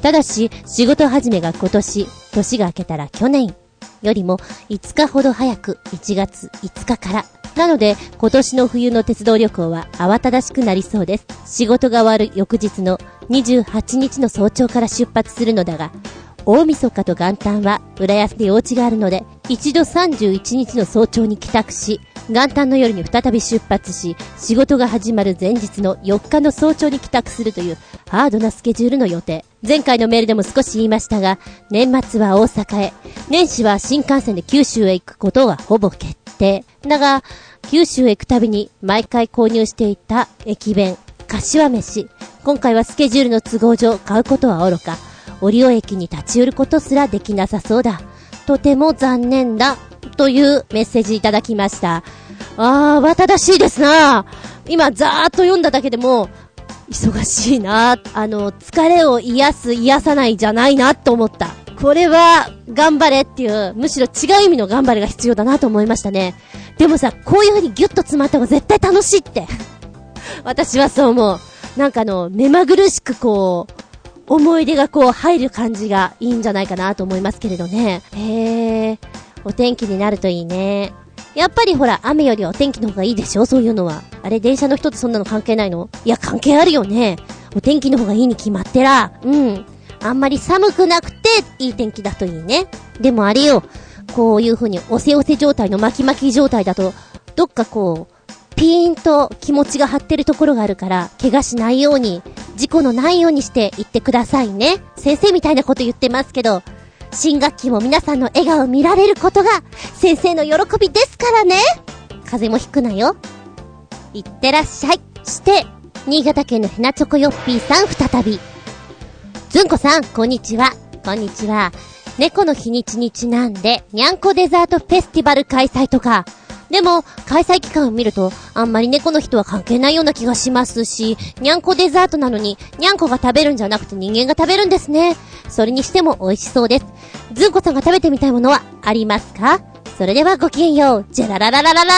ただし、仕事始めが今年、年が明けたら去年よりも5日ほど早く1月5日から。なので、今年の冬の鉄道旅行は慌ただしくなりそうです。仕事が終わる翌日の28日の早朝から出発するのだが、大晦日と元旦は浦安で用地があるので、一度31日の早朝に帰宅し、元旦の夜に再び出発し、仕事が始まる前日の4日の早朝に帰宅するというハードなスケジュールの予定。前回のメールでも少し言いましたが、年末は大阪へ、年始は新幹線で九州へ行くことはほぼ決定。だが、九州へ行くたびに毎回購入していた駅弁、柏飯。今回はスケジュールの都合上買うことは愚か、折尾駅に立ち寄ることすらできなさそうだ。とても残念だ。というメッセージいただきました。あー、慌ただしいですな今、ざーっと読んだだけでも、忙しいなあの、疲れを癒す、癒さないじゃないなと思った。これは、頑張れっていう、むしろ違う意味の頑張れが必要だなと思いましたね。でもさ、こういう風にギュッと詰まった方が絶対楽しいって。私はそう思う。なんかあの、目まぐるしくこう、思い出がこう入る感じがいいんじゃないかなと思いますけれどね。へー、お天気になるといいね。やっぱりほら、雨よりはお天気の方がいいでしょ？そういうのは。あれ、電車の人ってそんなの関係ないの？いや、関係あるよね。お天気の方がいいに決まってら。うん。あんまり寒くなくて、いい天気だといいね。でもあれよ、こういう風におせおせ状態の巻き巻き状態だと、どっかこう、ピーンと気持ちが張ってるところがあるから、怪我しないように、事故のないようにして言ってくださいね。先生みたいなこと言ってますけど、新学期も皆さんの笑顔を見られることが、先生の喜びですからね。風邪もひくなよ。いってらっしゃい。して、新潟県のヘナチョコヨッピーさん再び。ずんこさん、こんにちは。こんにちは。猫の日にちにちなんで、にゃんこデザートフェスティバル開催とか、でも、開催期間を見ると、あんまり猫の人は関係ないような気がしますし、にゃんこデザートなのに、にゃんこが食べるんじゃなくて人間が食べるんですね。それにしても美味しそうです。ずんこさんが食べてみたいものはありますか？それではごきげんよう。じゃらららららら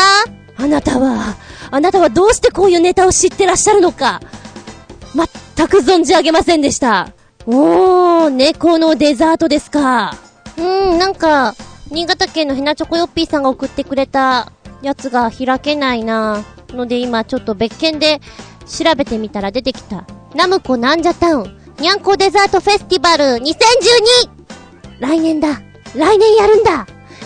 あなたは、あなたはどうしてこういうネタを知ってらっしゃるのか全く存じ上げませんでした。おー、猫のデザートですか。うーん、なんか、新潟県のヘナチョコヨッピーさんが送ってくれたやつが開けないなので今ちょっと別件で調べてみたら出てきた。ナムコなんじゃタウン、にゃんこデザートフェスティバル 2012! 来年だ。来年やるんだ。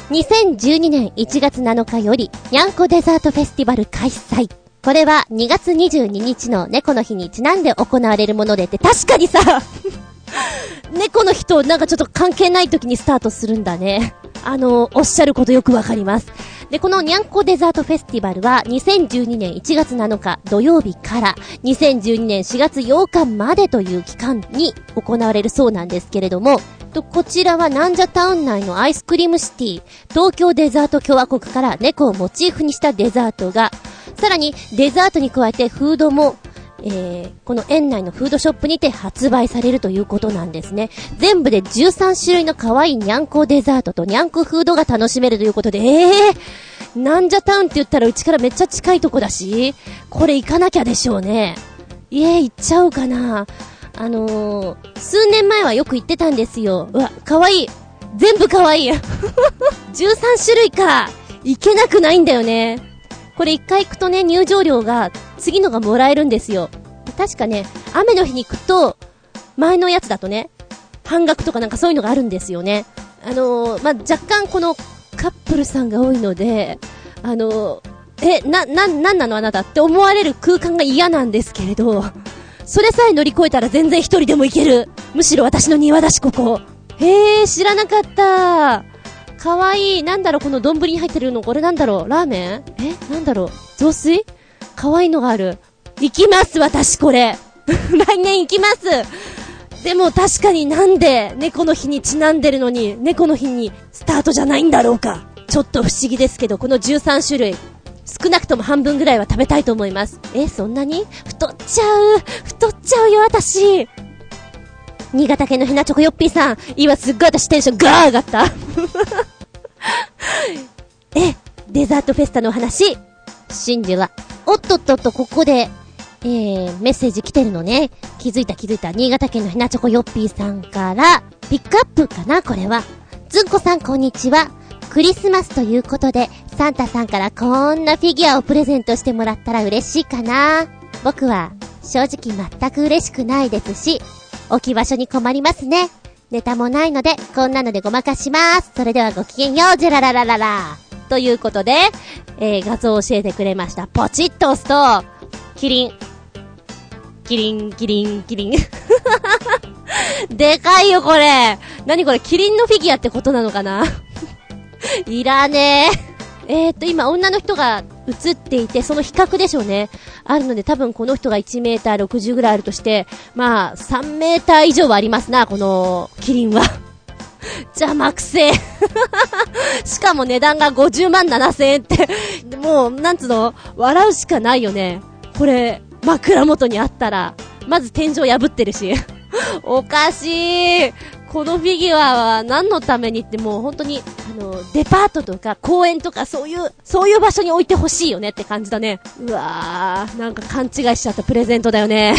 2012年1月7日より、にゃんこデザートフェスティバル開催。これは2月22日の猫の日にちなんで行われるものでって、確かにさ猫の日となんかちょっと関係ない時にスタートするんだね。あの、おっしゃることよくわかります。で、このにゃんこデザートフェスティバルは2012年1月7日土曜日から2012年4月8日までという期間に行われるそうなんですけれども、と、こちらはなんじゃタウン内のアイスクリームシティ、東京デザート共和国から猫をモチーフにしたデザートがさらに、デザートに加えてフードも、えー、この園内のフードショップにて発売されるということなんですね。全部で13種類の可愛いにゃんこデザートとにゃんこフードが楽しめるということで、えー、なんじゃタウンって言ったらうちからめっちゃ近いとこだし、これ行かなきゃでしょうね。いえ、行っちゃうかな。あのー、数年前はよく行ってたんですよ。うわ、かわいい。全部かわいい。13種類か。行けなくないんだよね。これ一回行くとね、入場料が、次のがもらえるんですよ。確かね、雨の日に行くと、前のやつだとね、半額とかなんかそういうのがあるんですよね。あのー、まあ、若干このカップルさんが多いので、あのー、え、な、な、なんなのあなたって思われる空間が嫌なんですけれど、それさえ乗り越えたら全然一人でも行ける。むしろ私の庭だし、ここ。へえ、知らなかった。かわいい。なんだろう、この丼に入ってるの、これなんだろう、ラーメン？え？なんだろう、雑炊？かわいのがある。行きます、私これ。来年行きます。でも確かになんで猫の日にちなんでるのに猫の日にスタートじゃないんだろうか。ちょっと不思議ですけど、この13種類。少なくとも半分ぐらいは食べたいと思います。え、そんなに？太っちゃう太っちゃうよ、私新潟県のひなチョコヨッピーさん、今すっごい私テンションガー上がった。え、デザートフェスタのお話、真珠は、おっとっとっと、ここで、えー、メッセージ来てるのね。気づいた気づいた。新潟県のひなチョコヨッピーさんから、ピックアップかなこれは。ずんこさんこんにちは。クリスマスということで、サンタさんからこんなフィギュアをプレゼントしてもらったら嬉しいかな。僕は、正直全く嬉しくないですし、置き場所に困りますね。ネタもないので、こんなのでごまかします。それではごきげんよう、ジェラララララ。ということで、えー、画像を教えてくれました。ポチッと押すと、キリン。キリン、キリン、キリン。でかいよ、これ。何これ、キリンのフィギュアってことなのかな？いらねえ。えー、っと、今、女の人が映っていて、その比較でしょうね。あるので多分この人が1メーター60ぐらいあるとして、まあ、3メーター以上はありますな、この、キリンは。邪魔くせえ。しかも値段が50万7千円って、もう、なんつうの、笑うしかないよね。これ、枕元にあったら、まず天井破ってるし。おかしい。このフィギュアは何のためにってもう本当に、あの、デパートとか公園とかそういう、そういう場所に置いてほしいよねって感じだね。うわー、なんか勘違いしちゃったプレゼントだよね。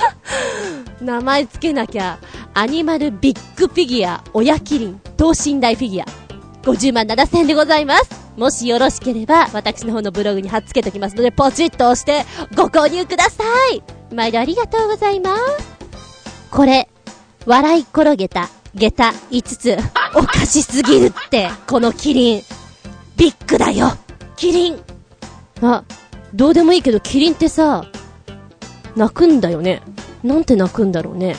名前つけなきゃ、アニマルビッグフィギュア、親キリン、等身大フィギュア。50万7千円でございます。もしよろしければ、私の方のブログに貼っ付けときますので、ポチッと押してご購入ください。毎度ありがとうございます。これ、笑い転げた、下駄5つ。おかしすぎるって、このキリン。ビッグだよキリンあ、どうでもいいけどキリンってさ、泣くんだよね。なんて泣くんだろうね。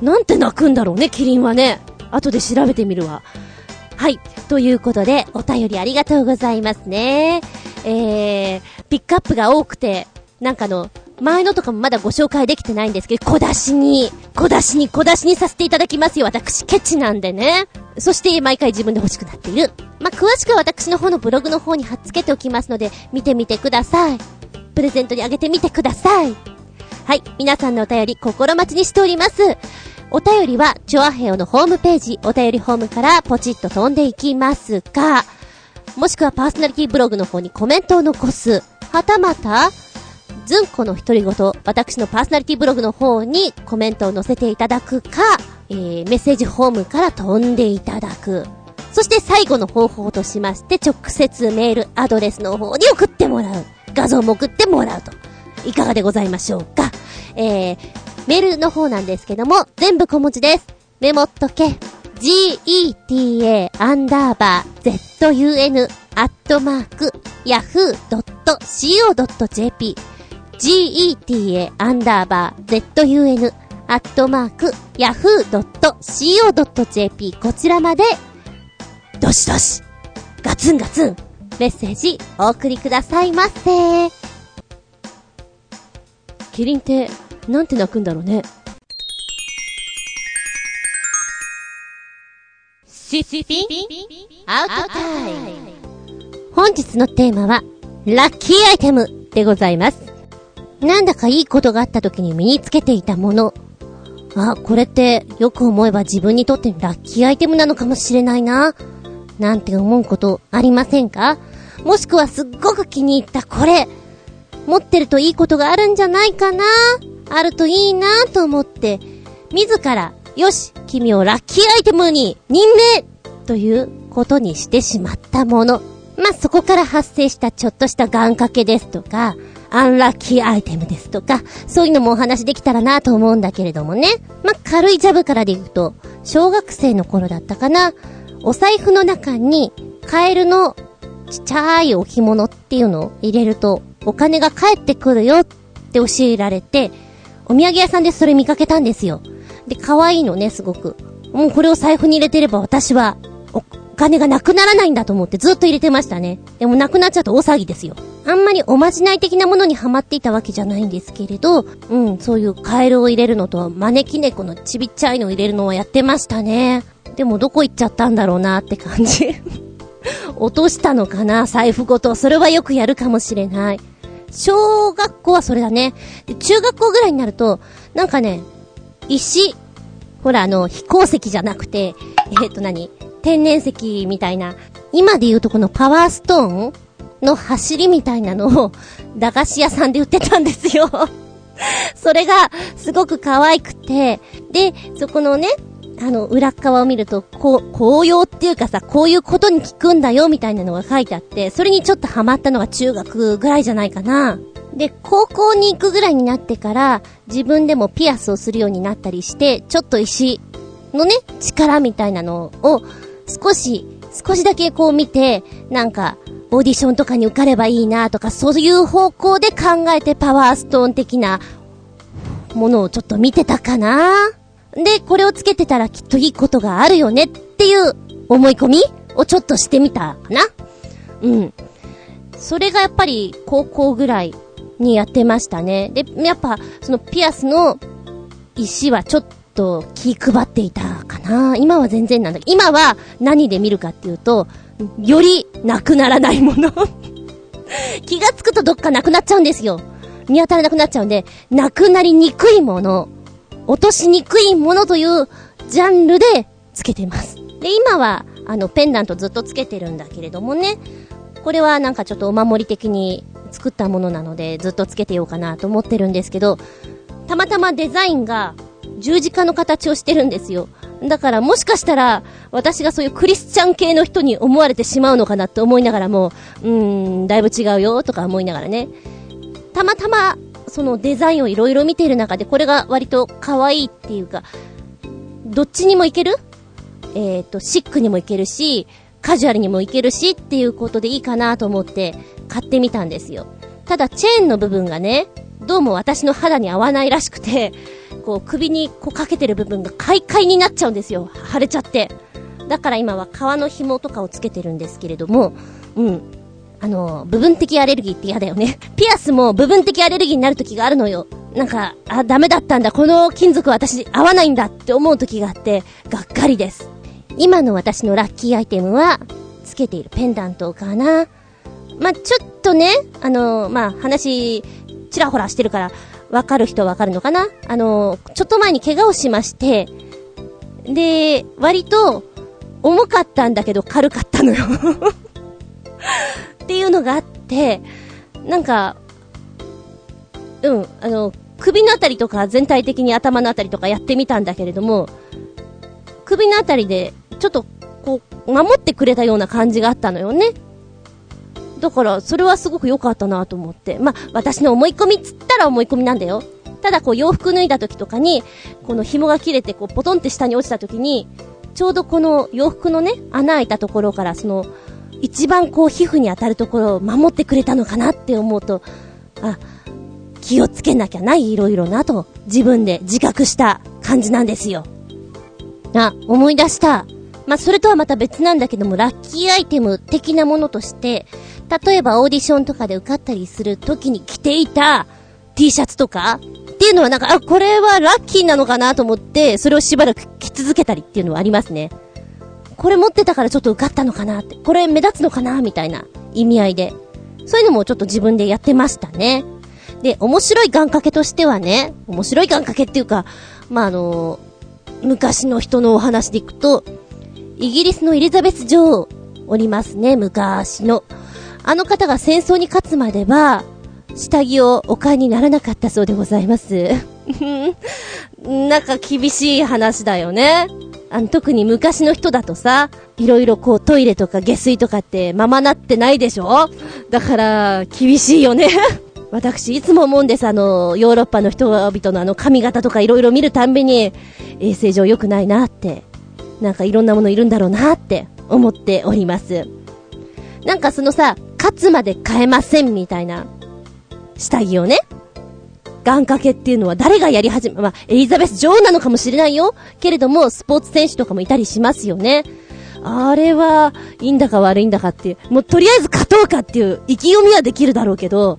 なんて泣くんだろうね、キリンはね。後で調べてみるわ。はい。ということで、お便りありがとうございますね。えー、ピックアップが多くて、なんかの、前のとかもまだご紹介できてないんですけど、小出しに、小出しに小出しにさせていただきますよ。私、ケチなんでね。そして毎回自分で欲しくなっている。まあ、詳しくは私の方のブログの方に貼っ付けておきますので、見てみてください。プレゼントにあげてみてください。はい、皆さんのお便り心待ちにしております。お便りは、チョアヘオのホームページ、お便りホームからポチッと飛んでいきますが、もしくはパーソナリティブログの方にコメントを残す。はたまた、ずんこの独り言、私のパーソナリティブログの方にコメントを載せていただくか、えー、メッセージホームから飛んでいただく。そして最後の方法としまして、直接メールアドレスの方に送ってもらう。画像も送ってもらうと。いかがでございましょうか。えー、メールの方なんですけども、全部小文字です。メモっとけ。geta アンダーバー zun アットマーク yahoo.co.jp geta アンダーバー zun アットマーク yahoo.co.jp こちらまで、どしどし、ガツンガツン、メッセージお送りくださいませ。キリンって、なんて泣くんだろうね。シッピンアウトタイム本日のテーマは、ラッキーアイテムでございます。なんだかいいことがあった時に身につけていたもの。あ、これってよく思えば自分にとってラッキーアイテムなのかもしれないな。なんて思うことありませんか？もしくはすっごく気に入ったこれ。持ってるといいことがあるんじゃないかなあるといいなと思って、自らよし君をラッキーアイテムに任命ということにしてしまったもの。まあ、そこから発生したちょっとした願掛けですとか、アンラッキーアイテムですとか、そういうのもお話できたらなと思うんだけれどもね。まあ、軽いジャブからでいくと、小学生の頃だったかな。お財布の中に、カエルのちっちゃい置物っていうのを入れると、お金が返ってくるよって教えられて、お土産屋さんでそれ見かけたんですよ。で、可愛いのね、すごく。もうこれを財布に入れてれば私は、お金がなくならないんだと思ってずっと入れてましたね。でもなくなっちゃうと大騒ぎですよ。あんまりおまじない的なものにハマっていたわけじゃないんですけれど、うん、そういうカエルを入れるのと、招き猫のちびっちゃいのを入れるのはやってましたね。でもどこ行っちゃったんだろうなって感じ。落としたのかな財布ごと。それはよくやるかもしれない。小学校はそれだね。で、中学校ぐらいになると、なんかね、石、ほらあの、飛行石じゃなくて、えー、っと何天然石みたいな、今で言うとこのパワーストーンの走りみたいなのを、駄菓子屋さんで売ってたんですよそれが、すごく可愛くて、で、そこのね、あの、裏側を見ると、こう、紅葉っていうかさ、こういうことに効くんだよ、みたいなのが書いてあって、それにちょっとハマったのが中学ぐらいじゃないかな。で、高校に行くぐらいになってから、自分でもピアスをするようになったりして、ちょっと石のね、力みたいなのを、少し、少しだけこう見て、なんか、オーディションとかに受かればいいなとか、そういう方向で考えてパワーストーン的なものをちょっと見てたかなで、これをつけてたらきっといいことがあるよねっていう思い込みをちょっとしてみたかなうん。それがやっぱり高校ぐらいにやってましたね。で、やっぱ、そのピアスの石はちょっと気配っていたかな。今は全然なんだけど、今は何で見るかっていうと、よりなくならないもの 気がつくとどっかなくなっちゃうんですよ。見当たらなくなっちゃうんで、なくなりにくいもの、落としにくいものというジャンルでつけてます。で、今は、あの、ペンダントずっとつけてるんだけれどもね、これはなんかちょっとお守り的に作ったものなので、ずっとつけてようかなと思ってるんですけど、たまたまデザインが十字架の形をしてるんですよ。だからもしかしたら、私がそういうクリスチャン系の人に思われてしまうのかなって思いながらも、うーん、だいぶ違うよとか思いながらね。たまたま、そのデザインをいろいろ見ている中で、これが割と可愛いっていうか、どっちにもいける？えっ、ー、と、シックにもいけるし、カジュアルにもいけるしっていうことでいいかなと思って買ってみたんですよ。ただチェーンの部分がね、どうも私の肌に合わないらしくて、こう首にこうかけてる部分が快快になっちゃうんですよ。腫れちゃって。だから今は革の紐とかをつけてるんですけれども、うん。あの、部分的アレルギーって嫌だよね。ピアスも部分的アレルギーになる時があるのよ。なんか、あ、ダメだったんだ。この金属私合わないんだって思う時があって、がっかりです。今の私のラッキーアイテムは、つけているペンダントかな。まあ、ちょっとね、あのまあ、話、ちらほらしてるから、わかる人はわかるのかなあのちょっと前に怪我をしまして、で、割と、重かったんだけど軽かったのよ っていうのがあって、なんか、うん、あの、首のあたりとか全体的に頭のあたりとかやってみたんだけれども、首のあたりでちょっと、こう、守ってくれたような感じがあったのよね。だから、それはすごく良かったなと思って。まあ、私の思い込みっつったら思い込みなんだよ。ただこう洋服脱いだ時とかに、この紐が切れてこうポトンって下に落ちた時に、ちょうどこの洋服のね、穴開いたところからその、一番こう皮膚に当たるところを守ってくれたのかなって思うと、あ、気をつけなきゃない、いろいろなと、自分で自覚した感じなんですよ。あ、思い出した。まあ、それとはまた別なんだけども、ラッキーアイテム的なものとして、例えばオーディションとかで受かったりする時に着ていた T シャツとか？っていうのはなんか、あ、これはラッキーなのかなと思って、それをしばらく着続けたりっていうのはありますね。これ持ってたからちょっと受かったのかなって、これ目立つのかなみたいな意味合いで。そういうのもちょっと自分でやってましたね。で、面白い願掛けとしてはね、面白い願掛けっていうか、まあ、あのー、昔の人のお話でいくと、イギリスのエリザベス女王おりますね、昔の。あの方が戦争に勝つまでは、下着をお買いにならなかったそうでございます。なんか厳しい話だよね。あの、特に昔の人だとさ、いろいろこうトイレとか下水とかってままなってないでしょ？だから、厳しいよね 私、いつも思うんです。あの、ヨーロッパの人々のあの髪型とかいろいろ見るたんびに、衛生上良くないなって、なんかいろんなものいるんだろうなって思っております。なんかそのさ、勝つまで変えませんみたいな、下着をね、願掛けっていうのは誰がやり始め、まあ、エリザベス女王なのかもしれないよ。けれども、スポーツ選手とかもいたりしますよね。あれは、いいんだか悪いんだかっていう、もうとりあえず勝とうかっていう意気込みはできるだろうけど、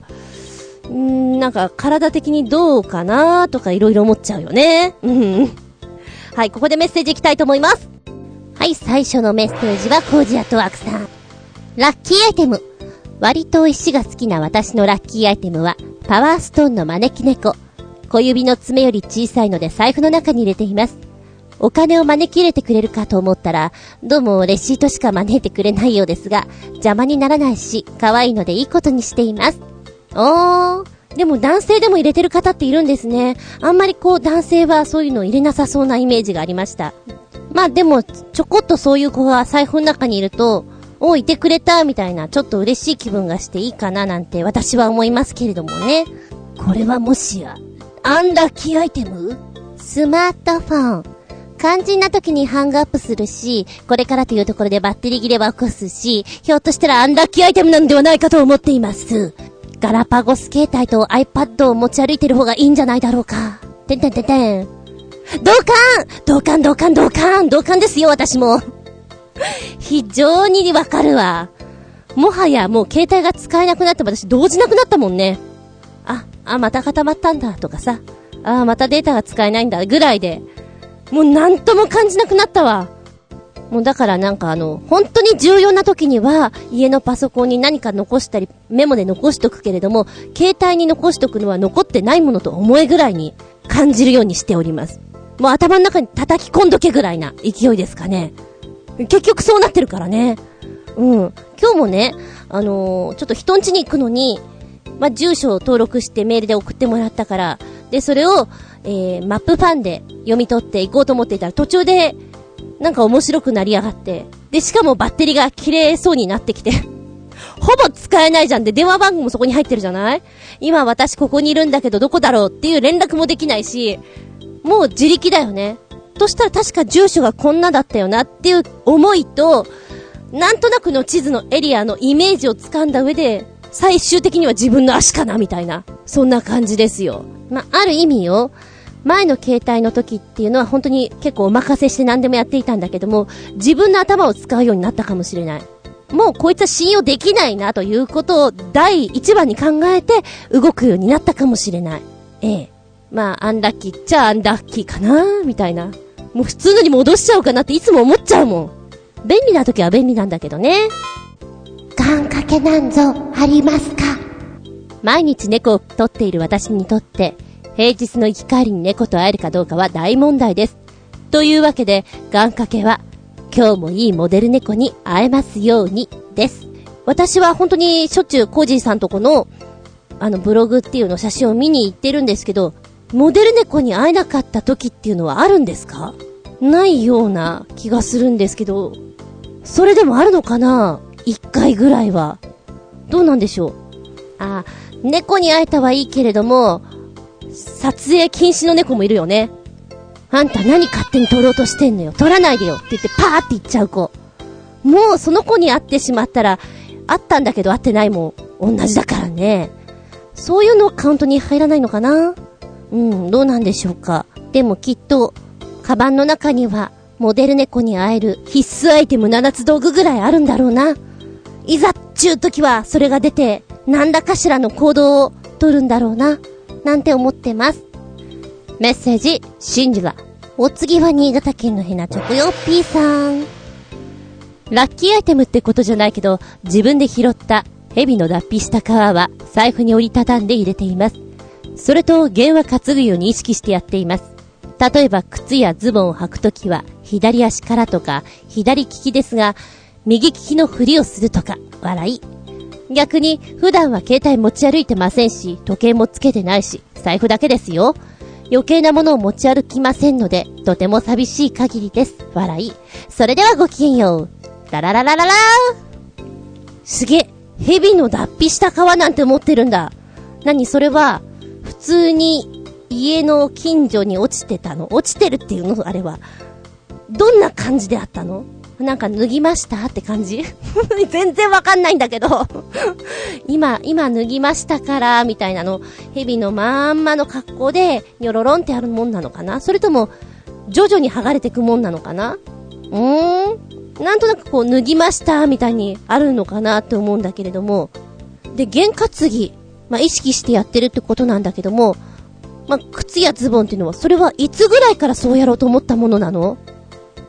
んーなんか体的にどうかなとかいろいろ思っちゃうよね。うん。はい、ここでメッセージいきたいと思います。はい、最初のメッセージはコージアットワークさん。ラッキーアイテム。割と石が好きな私のラッキーアイテムは、パワーストーンの招き猫。小指の爪より小さいので財布の中に入れています。お金を招き入れてくれるかと思ったら、どうもレシートしか招いてくれないようですが、邪魔にならないし、可愛いのでいいことにしています。おー。でも男性でも入れてる方っているんですね。あんまりこう男性はそういうの入れなさそうなイメージがありました。まあでも、ちょこっとそういう子が財布の中にいると、お、いてくれた、みたいな、ちょっと嬉しい気分がしていいかななんて私は思いますけれどもね。これはもしや、アンラッキーアイテム？スマートフォン。肝心な時にハングアップするし、これからというところでバッテリー切れは起こすし、ひょっとしたらアンラッキーアイテムなんではないかと思っています。ガラパゴス携帯と iPad を持ち歩いてる方がいいんじゃないだろうか。てんてんてんてん。同感同感同感同感同感ですよ、私も。非常にわかるわ。もはやもう携帯が使えなくなっても私動じなくなったもんね。あ、あ、また固まったんだとかさ。あ、またデータが使えないんだぐらいで。もうなんとも感じなくなったわ。もうだからなんかあの、本当に重要な時には、家のパソコンに何か残したり、メモで残しとくけれども、携帯に残しとくのは残ってないものと思えぐらいに感じるようにしております。もう頭の中に叩き込んどけぐらいな勢いですかね。結局そうなってるからね。うん。今日もね、あのー、ちょっと人ん家に行くのに、まあ、住所を登録してメールで送ってもらったから、で、それを、えー、マップファンで読み取って行こうと思っていたら途中で、なんか面白くなりやがって、で、しかもバッテリーが切れそうになってきて ほぼ使えないじゃんで、電話番号もそこに入ってるじゃない？今私ここにいるんだけどどこだろうっていう連絡もできないし、もう自力だよね。としたら確か住所がこんなだったよなっていう思いと、なんとなくの地図のエリアのイメージを掴んだ上で、最終的には自分の足かなみたいな。そんな感じですよ。まあ、ある意味よ。前の携帯の時っていうのは本当に結構お任せして何でもやっていたんだけども、自分の頭を使うようになったかもしれない。もうこいつは信用できないなということを第一番に考えて動くようになったかもしれない。ええ。まあ、アンラッキーっちゃアンラッキーかなみたいな。もう普通のに戻しちゃおうかなっていつも思っちゃうもん。便利な時は便利なんだけどね。願掛けなんぞありますか？毎日猫を撮っている私にとって、平日の行き帰りに猫と会えるかどうかは大問題です。というわけで、願掛けは、今日もいいモデル猫に会えますように、です。私は本当にしょっちゅうコージーさんとこの、あのブログっていうの写真を見に行ってるんですけど、モデル猫に会えなかった時っていうのはあるんですか？ないような気がするんですけど、それでもあるのかな？一回ぐらいは。どうなんでしょう？あ、猫に会えたはいいけれども、撮影禁止の猫もいるよね。あんた何勝手に撮ろうとしてんのよ？撮らないでよって言ってパーって言っちゃう子。もうその子に会ってしまったら、会ったんだけど会ってないもん同じだからね。そういうのカウントに入らないのかな？うん、どうなんでしょうか。でもきっと、カバンの中には、モデル猫に会える必須アイテム7つ道具ぐらいあるんだろうな。いざっちゅう時は、それが出て、何らかしらの行動を取るんだろうな。なんて思ってます。メッセージ、シンジラ。お次は新潟県のヘナチョコヨッピーさん。ラッキーアイテムってことじゃないけど、自分で拾った蛇の脱皮した皮は財布に折りたたんで入れています。それと弦は担ぐように意識してやっています。例えば靴やズボンを履くときは左足からとか左利きですが、右利きのふりをするとか、笑い。逆に普段は携帯持ち歩いてませんし、時計もつけてないし、財布だけですよ。余計なものを持ち歩きませんので、とても寂しい限りです。笑い。それではごきげんよう。ララララララーすげえ。蛇の脱皮した皮なんて持ってるんだ。何それは、普通に家の近所に落ちてたの落ちてるっていうのあれは。どんな感じであったの？なんか脱ぎましたって感じ？全然わかんないんだけど今、今脱ぎましたから、みたいなの、蛇のまんまの格好で、ニョロロンってあるもんなのかな？それとも、徐々に剥がれてくもんなのかな？うーん。なんとなくこう、脱ぎました、みたいにあるのかなって思うんだけれども。で、験担ぎ。まあ、意識してやってるってことなんだけども、まあ、靴やズボンっていうのは、それはいつぐらいからそうやろうと思ったものなの？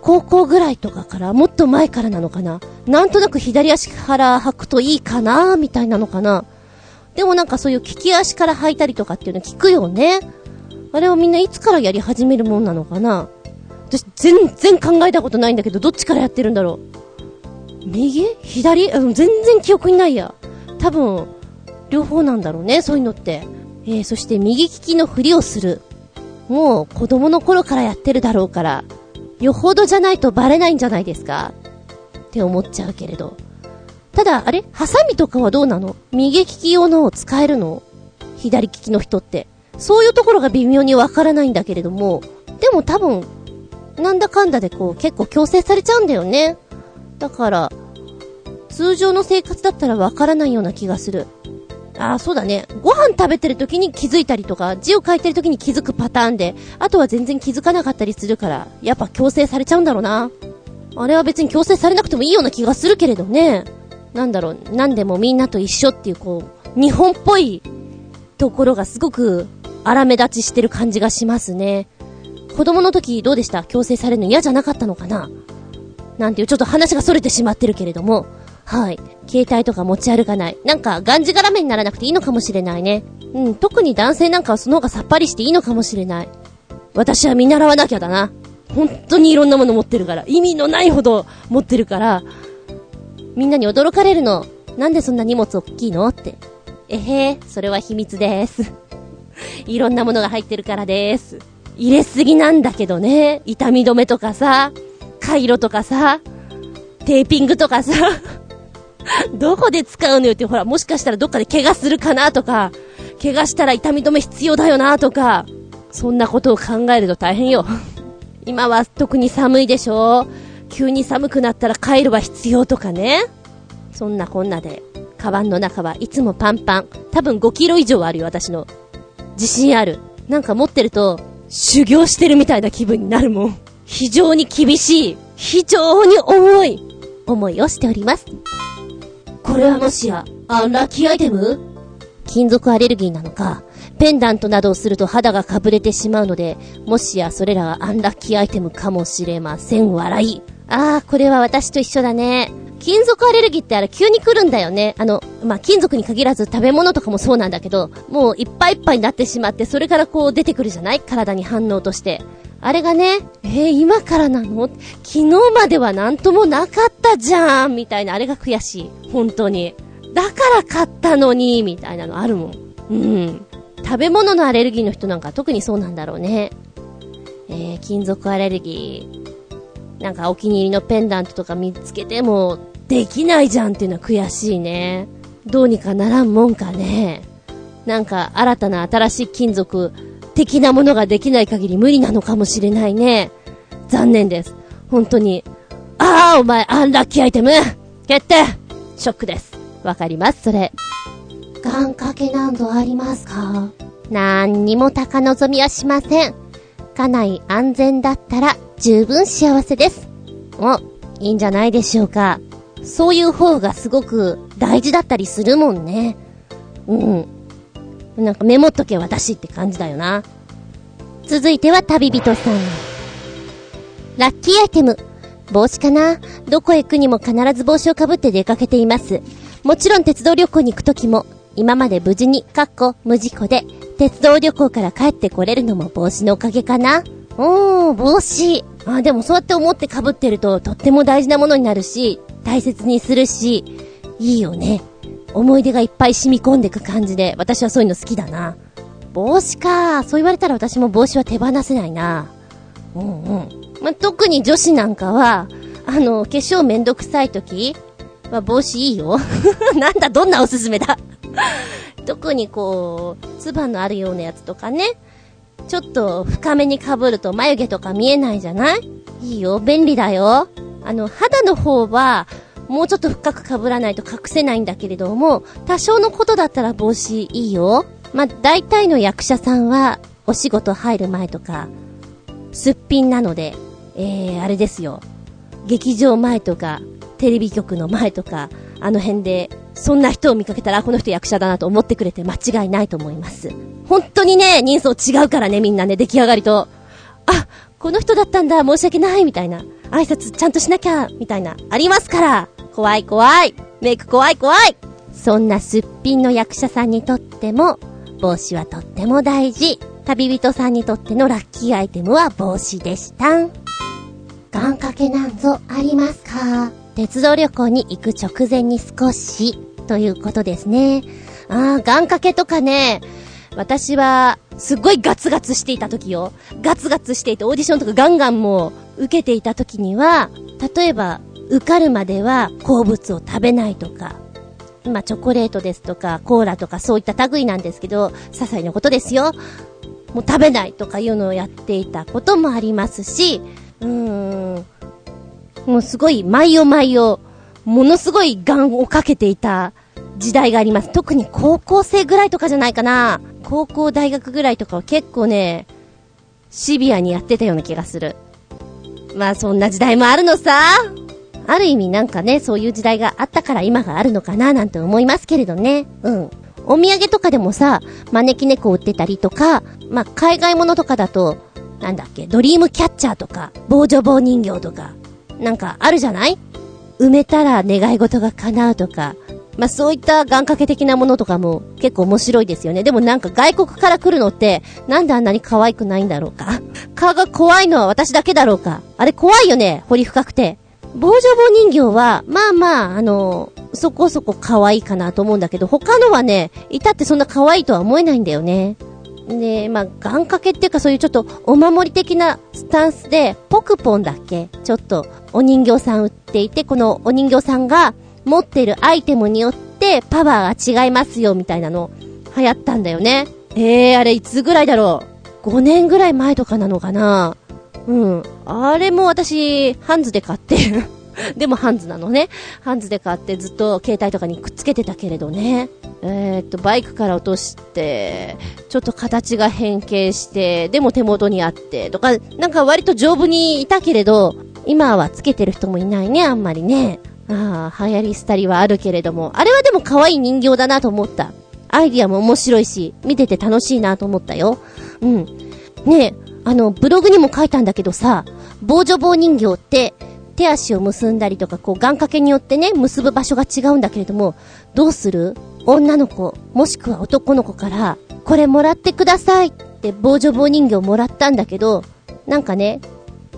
高校ぐらいとかから、もっと前からなのかな？なんとなく左足から履くといいかな？みたいなのかな？でもなんかそういう利き足から履いたりとかっていうの聞くよね？あれをみんないつからやり始めるもんなのかな？私全然考えたことないんだけど、どっちからやってるんだろう？右？左？うん全然記憶にないや。多分、両方なんだろうね、そういうのって。えー、そして右利きのふりをする。もう子供の頃からやってるだろうから、よほどじゃないとバレないんじゃないですかって思っちゃうけれど。ただ、あれ？ハサミとかはどうなの？右利き用のを使えるの？左利きの人って。そういうところが微妙にわからないんだけれども、でも多分、なんだかんだでこう結構強制されちゃうんだよね。だから、通常の生活だったらわからないような気がする。ああ、そうだね。ご飯食べてる時に気づいたりとか、字を書いてる時に気づくパターンで、あとは全然気づかなかったりするから、やっぱ強制されちゃうんだろうな。あれは別に強制されなくてもいいような気がするけれどね。なんだろう、なんでもみんなと一緒っていうこう、日本っぽいところがすごく荒目立ちしてる感じがしますね。子供の時どうでした？強制されるの嫌じゃなかったのかな？なんていうちょっと話が逸れてしまってるけれども。はい。携帯とか持ち歩かない。なんか、がんじがらめにならなくていいのかもしれないね。うん、特に男性なんかはその方がさっぱりしていいのかもしれない。私は見習わなきゃだな。本当にいろんなもの持ってるから。意味のないほど持ってるから、みんなに驚かれるの。なんでそんな荷物大きいの？って。えへー、それは秘密です。いろんなものが入ってるからです。入れすぎなんだけどね。痛み止めとかさ、回路とかさ、テーピングとかさ、どこで使うのよって、ほら、もしかしたらどっかで怪我するかなとか、怪我したら痛み止め必要だよなとか、そんなことを考えると大変よ。今は特に寒いでしょ？急に寒くなったらカイロは必要とかね。そんなこんなで、カバンの中はいつもパンパン。多分5キロ以上あるよ、私の。自信ある。なんか持ってると、修行してるみたいな気分になるもん。非常に厳しい。非常に重い。思いをしております。これはもしや、アンラッキーアイテム？金属アレルギーなのか、ペンダントなどをすると肌がかぶれてしまうので、もしやそれらはアンラッキーアイテムかもしれません。笑い。ああ、これは私と一緒だね。金属アレルギーってあれ急に来るんだよね。あの、まあ、金属に限らず食べ物とかもそうなんだけど、もういっぱいいっぱいになってしまって、それからこう出てくるじゃない？体に反応として。あれがね、えー、今からなの？昨日まではなんともなかったじゃんみたいな、あれが悔しい。本当に。だから買ったのにみたいなのあるもん。うん。食べ物のアレルギーの人なんか特にそうなんだろうね。えー、金属アレルギー。なんかお気に入りのペンダントとか見つけても、できないじゃんっていうのは悔しいね。どうにかならんもんかね。なんか新たな新しい金属的なものができない限り無理なのかもしれないね。残念です。本当に。ああ、お前、アンラッキーアイテム決定ショックです。わかります、それ。願掛けなんぞありますか？なんにも高望みはしません。家内安全だったら十分幸せです。お、いいんじゃないでしょうか。そういう方がすごく大事だったりするもんね。うん。なんかメモっとけ私って感じだよな。続いては旅人さん。ラッキーアイテム。帽子かな？どこへ行くにも必ず帽子をかぶって出かけています。もちろん鉄道旅行に行くときも、今まで無事に、かっこ無事故で、鉄道旅行から帰ってこれるのも帽子のおかげかなおー、帽子。あ、でもそうやって思って被ってると、とっても大事なものになるし、大切にするし、いいよね。思い出がいっぱい染み込んでく感じで、私はそういうの好きだな。帽子か。そう言われたら私も帽子は手放せないな。うんうん。ま特に女子なんかは、あの、化粧めんどくさい時は帽子いいよ。なんだ、どんなおすすめだ。特にこう、つばのあるようなやつとかね。ちょっと深めに被ると眉毛とか見えないじゃない？いいよ、便利だよ。あの、肌の方は、もうちょっと深く被らないと隠せないんだけれども、多少のことだったら帽子いいよ。まあ、大体の役者さんは、お仕事入る前とか、すっぴんなので、えー、あれですよ。劇場前とか、テレビ局の前とか、あの辺で、そんな人を見かけたら、この人役者だなと思ってくれて間違いないと思います。本当にね、人相違うからね、みんなね、出来上がりと。あ、この人だったんだ、申し訳ない、みたいな。挨拶ちゃんとしなきゃ、みたいな。ありますから怖い怖いメイク怖い怖いそんなすっぴんの役者さんにとっても、帽子はとっても大事。旅人さんにとってのラッキーアイテムは帽子でした。願掛けなんぞありますか？鉄道旅行に行く直前に少し、ということですね。ああ、願掛けとかね、私は、すっごいガツガツしていた時よ。ガツガツしていて、オーディションとかガンガンもう受けていた時には、例えば、受かるまでは好物を食べないとか、まあ、チョコレートですとか、コーラとかそういった類なんですけど、些細なことですよ。もう食べないとかいうのをやっていたこともありますし、うーん、もうすごい、毎夜毎夜、ものすごいガンをかけていた時代があります。特に高校生ぐらいとかじゃないかな。高校、大学ぐらいとかは結構ね、シビアにやってたような気がする。まあそんな時代もあるのさ。ある意味なんかね、そういう時代があったから今があるのかななんて思いますけれどね。うん。お土産とかでもさ、招き猫売ってたりとか、まあ海外ものとかだと、なんだっけ、ドリームキャッチャーとか、防除棒人形とか、なんかあるじゃない？埋めたら願い事が叶うとか、まあ、そういった願掛け的なものとかも結構面白いですよね。でもなんか外国から来るのって、なんであんなに可愛くないんだろうか？顔が怖いのは私だけだろうか？あれ怖いよね、彫り深くて。防除棒人形は、まあまあ、あの、そこそこ可愛いかなと思うんだけど、他のはね、いたってそんな可愛いとは思えないんだよね。で、まあ、願掛けっていうかそういうちょっとお守り的なスタンスで、ポクポンだっけ？ちょっとお人形さん売っていて、このお人形さんが持ってるアイテムによってパワーが違いますよみたいなの流行ったんだよね。えー、あれいつぐらいだろう ?5 年ぐらい前とかなのかな？うん。あれも私、ハンズで買って、でもハンズなのね。ハンズで買ってずっと携帯とかにくっつけてたけれどね。えー、っと、バイクから落として、ちょっと形が変形して、でも手元にあって、とか、なんか割と丈夫にいたけれど、今はつけてる人もいないね、あんまりね。ああ、流行り廃りはあるけれども、あれはでも可愛い人形だなと思った。アイディアも面白いし、見てて楽しいなと思ったよ。うん。ねえ、あの、ブログにも書いたんだけどさ、防除棒人形って、手足を結んだりとか、こう、願掛けによってね、結ぶ場所が違うんだけれども、どうする？女の子、もしくは男の子から、これもらってくださいって防除棒人形をもらったんだけど、なんかね、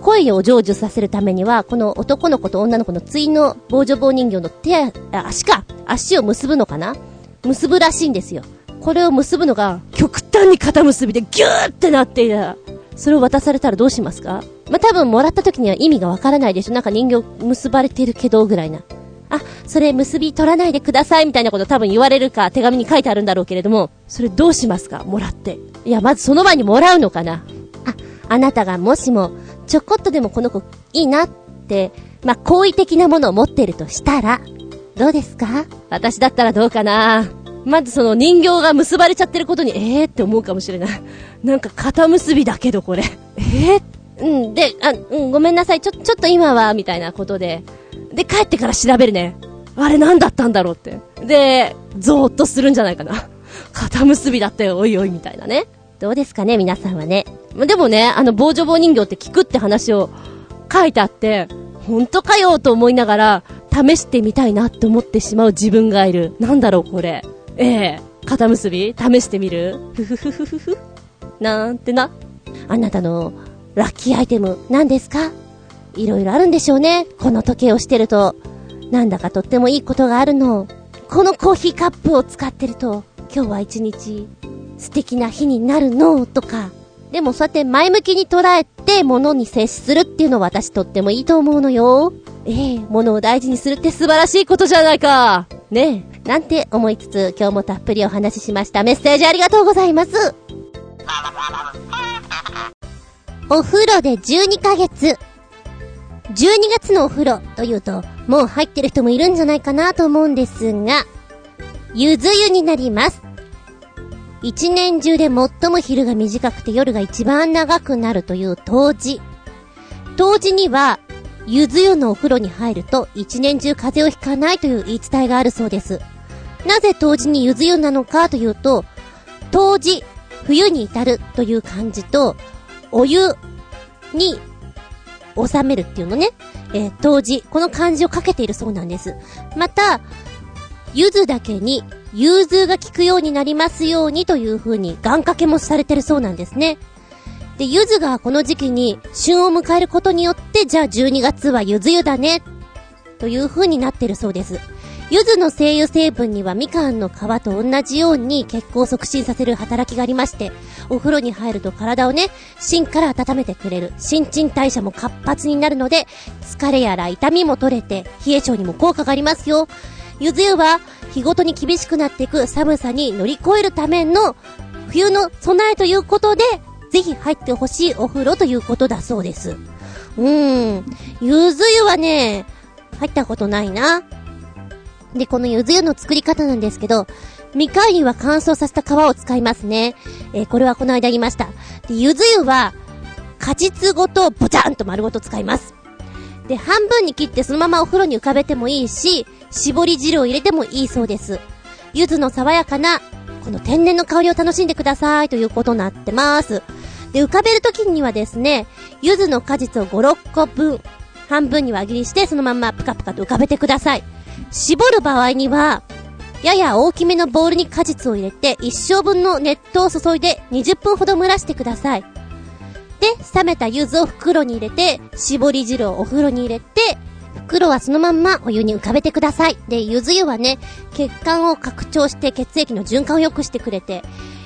声を成就させるためには、この男の子と女の子の対の防除棒人形の手、足か足を結ぶのかな？結ぶらしいんですよ。これを結ぶのが、極端に肩結びでギューってなっていた。それを渡されたらどうしますか？まあ、多分もらった時には意味がわからないでしょなんか人形結ばれてるけど、ぐらいな。あ、それ結び取らないでくださいみたいなこと多分言われるか手紙に書いてあるんだろうけれども、それどうしますか？もらって。いや、まずその前にもらうのかな？あ、あなたがもしも、ちょこっとでもこの子いいなって、まあ、好意的なものを持ってるとしたら、どうですか？私だったらどうかな？まずその人形が結ばれちゃってることに、えーって思うかもしれない。なんか肩結びだけどこれ。えーうん、で、あ、うん、ごめんなさい、ちょ、ちょっと今は、みたいなことで。で、帰ってから調べるね。あれ何だったんだろうって。で、ゾーッとするんじゃないかな。肩結びだったよ、おいおい、みたいなね。どうですかね、皆さんはね。でもね、あの、棒女棒人形って聞くって話を書いてあって、本当かよと思いながら、試してみたいなって思ってしまう自分がいる。なんだろう、これ。ええー、肩結び試してみる？ふふふふふ。なんてな。あなたのラッキーアイテム何ですか？いろいろあるんでしょうね。この時計をしてると。なんだかとってもいいことがあるの。このコーヒーカップを使ってると、今日は一日素敵な日になるのとか。でもそうやって前向きに捉えて物に接するっていうのは私とってもいいと思うのよ。ええ物を大事にするって素晴らしいことじゃないか。ねえ。なんて思いつつ今日もたっぷりお話ししました。メッセージありがとうございます。お風呂で12ヶ月。12月のお風呂というと、もう入ってる人もいるんじゃないかなと思うんですが、ゆず湯になります。一年中で最も昼が短くて夜が一番長くなるという冬至。冬至には、ゆず湯のお風呂に入ると一年中風邪をひかないという言い伝えがあるそうです。なぜ冬至にゆず湯なのかというと、冬至、冬に至るという漢字と、お湯に収めるっていうのね、えー、当時、この漢字をかけているそうなんです。また、ゆずだけに、融通が効くようになりますようにという風に願掛けもされてるそうなんですね。で、ゆずがこの時期に旬を迎えることによって、じゃあ12月はゆず湯だね、という風になってるそうです。柚子の精油成分にはみかんの皮と同じように血行を促進させる働きがありまして、お風呂に入ると体をね、芯から温めてくれる。新陳代謝も活発になるので、疲れやら痛みも取れて、冷え性にも効果がありますよ。柚子湯は、日ごとに厳しくなっていく寒さに乗り越えるための、冬の備えということで、ぜひ入ってほしいお風呂ということだそうです。うーん。柚子湯はね、入ったことないな。で、このゆず湯の作り方なんですけど、みかん湯は乾燥させた皮を使いますね。えー、これはこの間言いました。で、ゆず湯は、果実ごとボチャンと丸ごと使います。で、半分に切ってそのままお風呂に浮かべてもいいし、絞り汁を入れてもいいそうです。柚子の爽やかな、この天然の香りを楽しんでくださいということになってます。で、浮かべるときにはですね、柚子の果実を5、6個分、半分に輪切りしてそのままプカプカと浮かべてください。絞る場合には、やや大きめのボウルに果実を入れて、一生分の熱湯を注いで20分ほど蒸らしてください。で、冷めた柚子を袋に入れて、絞り汁をお風呂に入れて、袋はそのまんまお湯に浮かべてください。で、柚子湯はね、血管を拡張して血液の循環を良くしてくれて、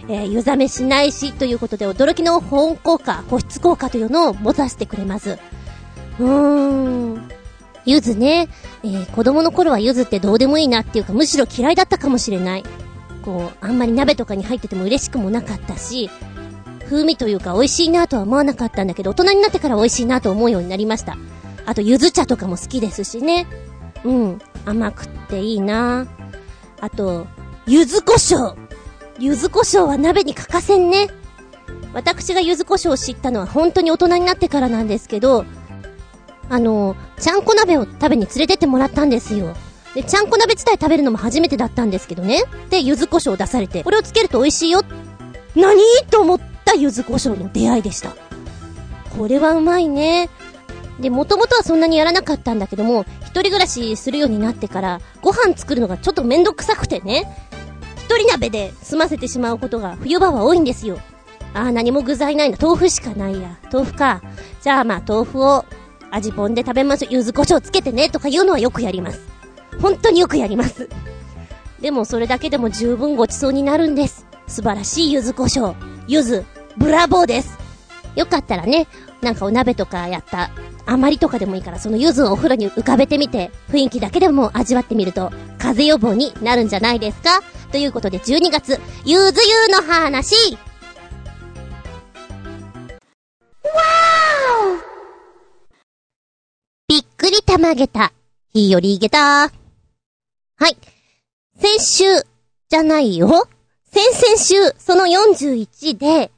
えー、湯冷めしないし、ということで驚きの保温効果、保湿効果というのを持たせてくれます。うーん。ゆずね、えー、子供の頃はゆずってどうでもいいなっていうか、むしろ嫌いだったかもしれない。こう、あんまり鍋とかに入ってても嬉しくもなかったし、風味というか美味しいなとは思わなかったんだけど、大人になってから美味しいなと思うようになりました。あと、ゆず茶とかも好きですしね。うん、甘くっていいなあと、ゆず胡椒。ゆず胡椒は鍋に欠かせんね。私がゆず胡椒を知ったのは本当に大人になってからなんですけど、あの、ちゃんこ鍋を食べに連れてってもらったんですよ。で、ちゃんこ鍋自体食べるのも初めてだったんですけどね。で、柚子胡椒を出されて、これをつけると美味しいよ。何？と思った柚子胡椒の出会いでした。これはうまいね。で、もともとはそんなにやらなかったんだけども、一人暮らしするようになってから、ご飯作るのがちょっとめんどくさくてね。一人鍋で済ませてしまうことが冬場は多いんですよ。ああ、何も具材ないな。豆腐しかないや。豆腐か。じゃあまあ豆腐を味ぽんで食べましょう。柚子胡椒つけてねとか言うのはよくやります。本当によくやります。でもそれだけでも十分ごちそうになるんです。素晴らしい柚子胡椒。柚子、ブラボーです。よかったらね、なんかお鍋とかやった余りとかでもいいから、その柚子をお風呂に浮かべてみて、雰囲気だけでも味わってみると、風邪予防になるんじゃないですか？ということで12月、ゆず湯の話びっくりたまげた。ひよりげた。はい。先週、じゃないよ。先々週、その41で、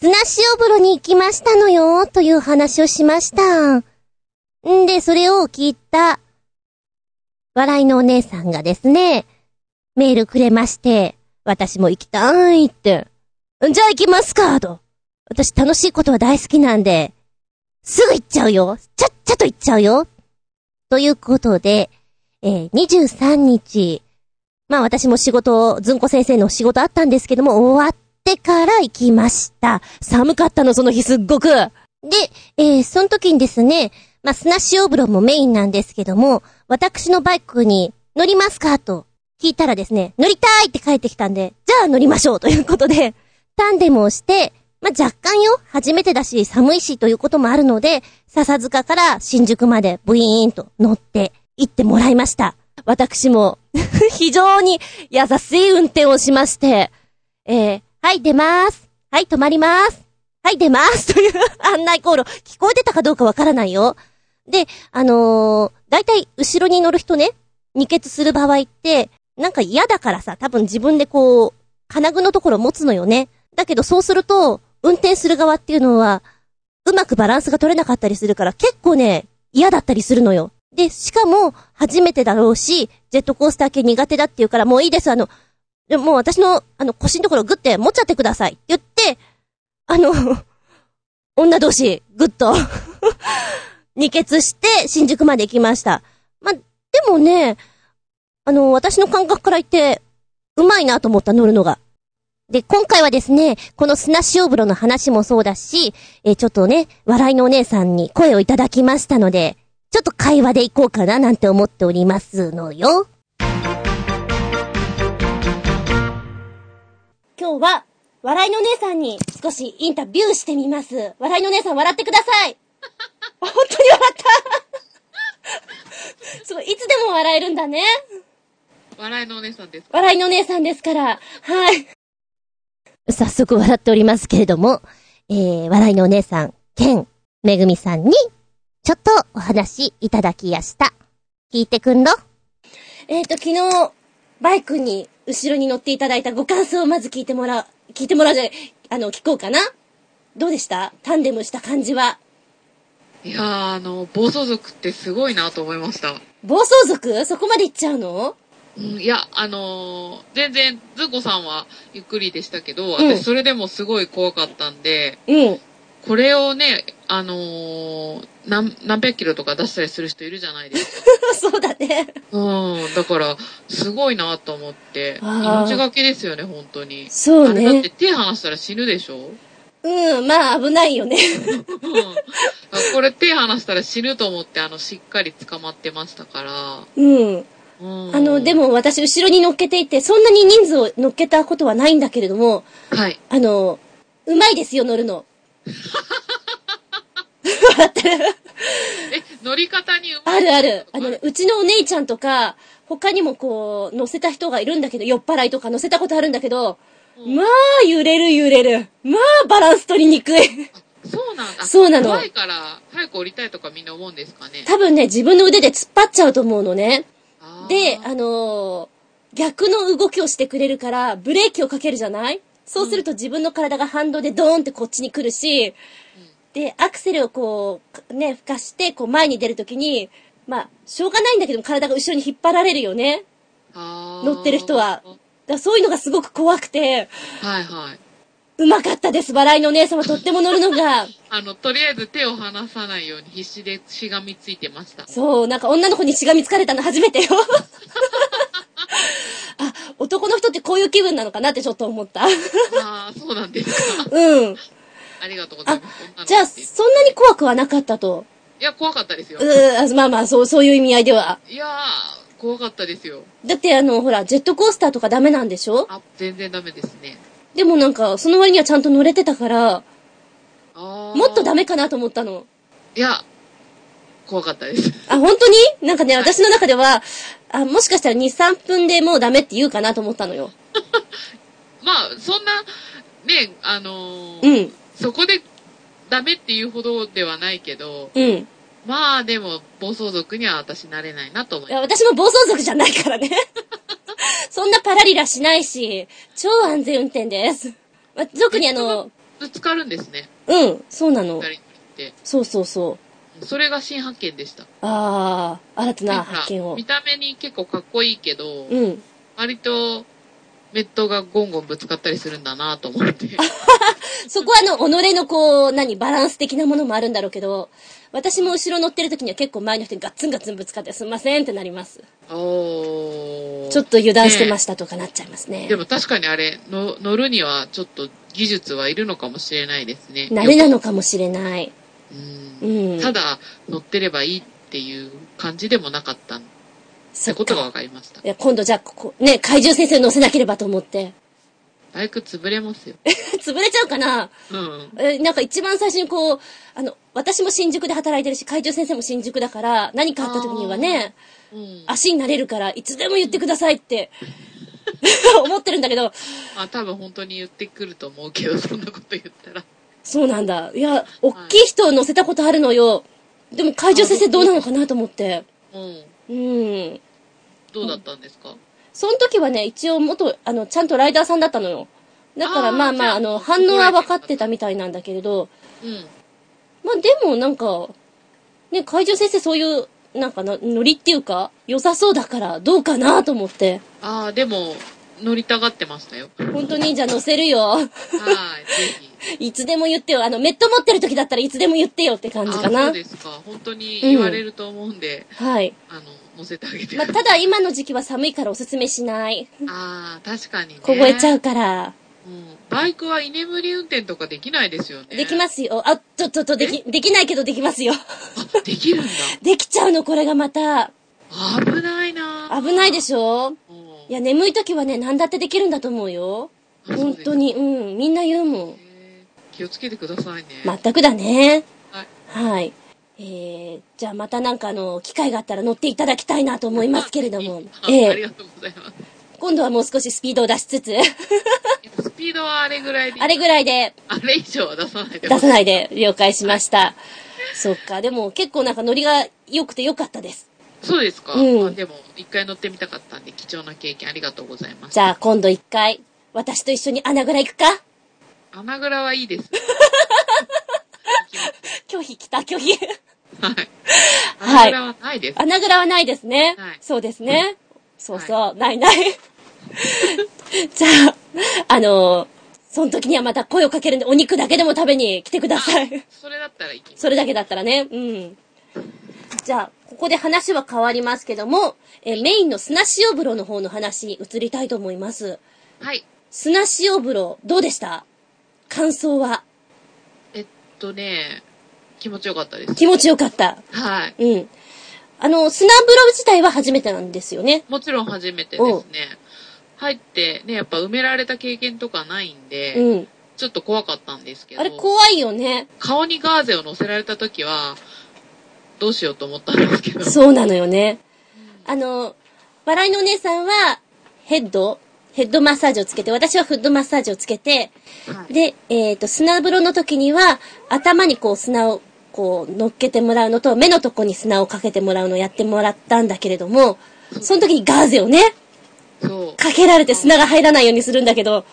砂塩風呂に行きましたのよ、という話をしました。んで、それを聞いた、笑いのお姉さんがですね、メールくれまして、私も行きたいって。じゃあ行きますか、と。私楽しいことは大好きなんで、すぐ行っちゃうよ。ちゃっちゃと行っちゃうよ。ということで、えー、23日、まあ私も仕事を、ずんこ先生の仕事あったんですけども、終わってから行きました。寒かったの、その日すっごく。で、えー、その時にですね、まあ砂塩風呂もメインなんですけども、私のバイクに乗りますかと聞いたらですね、乗りたいって帰ってきたんで、じゃあ乗りましょうということで、タンデムをして、まあ、若干よ、初めてだし、寒いしということもあるので、笹塚から新宿までブイーンと乗って行ってもらいました。私も、非常に優しい運転をしまして、えー、はい、出まーす。はい、止まりまーす。はい、出まーす。という案内航路、聞こえてたかどうかわからないよ。で、あのー、だいたい後ろに乗る人ね、二欠する場合って、なんか嫌だからさ、多分自分でこう、金具のところ持つのよね。だけどそうすると、運転する側っていうのは、うまくバランスが取れなかったりするから結構ね、嫌だったりするのよ。で、しかも、初めてだろうし、ジェットコースター系苦手だっていうから、もういいです、あの、でもう私の、あの、腰のところグッて持っちゃってください。って言って、あの、女同士、グッと、二欠して、新宿まで行きました。ま、でもね、あの、私の感覚から言って、うまいなと思った、乗るのが。で、今回はですね、この砂塩風呂の話もそうだし、えーちょっとね、笑いのお姉さんに声をいただきましたので、ちょっと会話でいこうかななんて思っておりますのよ。今日は、笑いのお姉さんに少しインタビューしてみます。笑いのお姉さん笑ってください。本当に笑った。すごい、いつでも笑えるんだね。笑いのお姉さんです。笑いのお姉さんですから、はい。早速笑っておりますけれども、えー、笑いのお姉さん、ケン、めぐみさんに、ちょっとお話いただきやした。聞いてくんろえっ、と、昨日、バイクに後ろに乗っていただいたご感想をまず聞いてもらう、聞いてもらうじゃない、あの、聞こうかな？どうでした？タンデムした感じは？いやー、あの、暴走族ってすごいなと思いました。暴走族？そこまで行っちゃうの？うん、いや、あのー全然、ズンコさんはゆっくりでしたけど、うん私それでもすごい怖かったんで、うん。これをね、あのー何、何百キロとか出したりする人いるじゃないですか。そうだね。うん、だから、すごいなと思って、あー命がけですよね、本当に。そうあれだってね。手離したら死ぬでしょ？うん、まあ危ないよね。うん。これ手離したら死ぬと思って、あの、しっかり捕まってましたから。うん。うん。あの、で、も私後ろに乗っけていて、そんなに人数を乗っけたことはないんだけれども、はい。あの、うまいですよ、乗るの。笑ってる。え、乗り方にうまいあるある。あのね、うちのお姉ちゃんとか、他にもこう、乗せた人がいるんだけど、酔っ払いとか乗せたことあるんだけど、うんまあ、揺れる揺れる。まあ、バランス取りにくい。そうなんだ。そうなの怖いから、早く降りたいとかみんな思うんですかね。多分ね、自分の腕で突っ張っちゃうと思うのね。で、あのー逆の動きをしてくれるから、ブレーキをかけるじゃない？そうすると自分の体が反動でドーンってこっちに来るし、で、アクセルをこう、ね、吹かして、こう前に出るときに、まあ、しょうがないんだけど体が後ろに引っ張られるよね？乗ってる人は。だそういうのがすごく怖くて、はいはい。うまかったです。笑いのお姉様とっても乗るのが。あの、とりあえず手を離さないように必死でしがみついてました。そう、なんか女の子にしがみつかれたの初めてよ。あ、男の人ってこういう気分なのかなってちょっと思った。ああ、そうなんですか。うん。ありがとうございます。女の子じゃあ、そんなに怖くはなかったと。いや、怖かったですよ。うーまあまあ、そう、そういう意味合いでは。いやー、怖かったですよ。だってあの、ほら、ジェットコースターとかダメなんでしょ？あ、全然ダメですね。でもなんか、その割にはちゃんと乗れてたから、もっとダメかなと思ったの。いや、怖かったです。あ、本当に？なんかね、はい私の中では、あ、もしかしたら2、3分でもうダメって言うかなと思ったのよ。まあ、そんな、ね、あのーうん、そこでダメっていうほどではないけど、うん。まあでも、暴走族には私なれないなと思いいや。私も暴走族じゃないからね。そんなパラリラしないし、超安全運転です。ま特にあの、ぶつかるんですね、うん、そうなの。そうそうそう。それが新発見でした。あー、新たな発見を見。た目に結構かっこいいけど、うん。割と、メットがゴンゴンぶつかったりするんだなと思って。そこはあの、己のこう、何、バランス的なものもあるんだろうけど、私も後ろ乗ってる時には結構前の人にガッツンガッツンぶつかってすんませんってなります。おーちょっと油断してましたとかなっちゃいますね。でも確かにあれの、乗るにはちょっと技術はいるのかもしれないですね。慣れなのかもしれない。ううんん。ただ、乗ってればいいっていう感じでもなかったっそってことがか。分かりましたい。や、今度じゃあ、ここ、ね、怪獣先生乗せなければと思って。バイク潰れますよ。潰れちゃうかな？うん。え、なんか一番最初にこう、あの、私も新宿で働いてるし、怪獣先生も新宿だから、何かあった時にはね、うん。足になれるから、いつでも言ってくださいって、思ってるんだけど、まあ多分本当に言ってくると思うけど、そんなこと言ったら。そうなんだ。いや、大きい人を乗せたことあるのよ。でも怪獣先生どうなのかなと思って。うん。うん。どうだったんですか？その時はね、一応元、あの、ちゃんとライダーさんだったのよ。だからまあまあ、ああの、反応は分かってたみたいなんだけれど、うん。まあでもなんか、ね、怪獣先生そういう、なんかな、ノリっていうか、良さそうだから、どうかなと思って。ああ、でも、乗りたがってましたよ。本当にじゃあ乗せるよ。はい、ぜひ。いつでも言ってよ。あの、メット持ってる時だったらいつでも言ってよって感じかあそなう。ですか。本当に言われると思うんで、はい。あの、乗せてあげてまあ、ただ今の時期は寒いからおすすめしない。ああ、確かにね。凍えちゃう。うから。うん。バイクは居眠り運転とかできないですよね。。できますすよ。あ、ちょっと、と、でき、できないけどできますよ。あ、できるんだ。できちゃうの、これがまた。危ないな危ないでしょ？ょ。うんいや、眠い時はね、何だってできるんだと思うよ。あ本当。に、うん、みんな言うもん。気をつけてくださいね。全くだね。はい。はい。えー、じゃあまたなんかあの、機会があったら乗っていただきたいなと思いますけれども。あええありがとうございます。今度はもう少しスピードを出しつつ、スピードはあれぐらいで。あれぐらいであれ以上は出さないで出さないで了解しました。そっか、でも結構なんかノリが良くて良かったです。そうですか。うんあでも、一回乗ってみたかったんで、貴重な経験ありがとうございます。じゃあ今度一回、私と一緒に穴蔵行くか？穴蔵はいいです。拒否来た、拒否。はい。はい穴蔵はないです。穴蔵はないですね。はいそうですね。そうそう、ないない。じゃあ、あのその時にはまた声をかけるんで、お肉だけでも食べに来てください。それだったら行きます。それだけだったらね。うん。じゃあ、ここで話は変わりますけども、えーメインの砂塩風呂の方の話に移りたいと思います。はい。砂塩風呂、どうでした？感想は？えっとね、気持ちよかったです。気持ちよかった。はい。うん。あの、砂風呂自体は初めてなんですよね？もちろん初めてですね。入って、ね、やっぱ埋められた経験とかないんで、うん。ちょっと怖かったんですけど、あれ怖いよね。顔にガーゼを乗せられた時は、どうしようと思ったんですけど。そうなのよね。あの、笑いのお姉さんは、ヘッドヘッドマッサージをつけて、私はフッドマッサージをつけて、はいで、えっ、と、砂風呂の時には、頭にこう砂を、こう、乗っけてもらうのと、目のとこに砂をかけてもらうのをやってもらったんだけれども、その時にガーゼをね。かけられて砂が入らないようにするんだけど、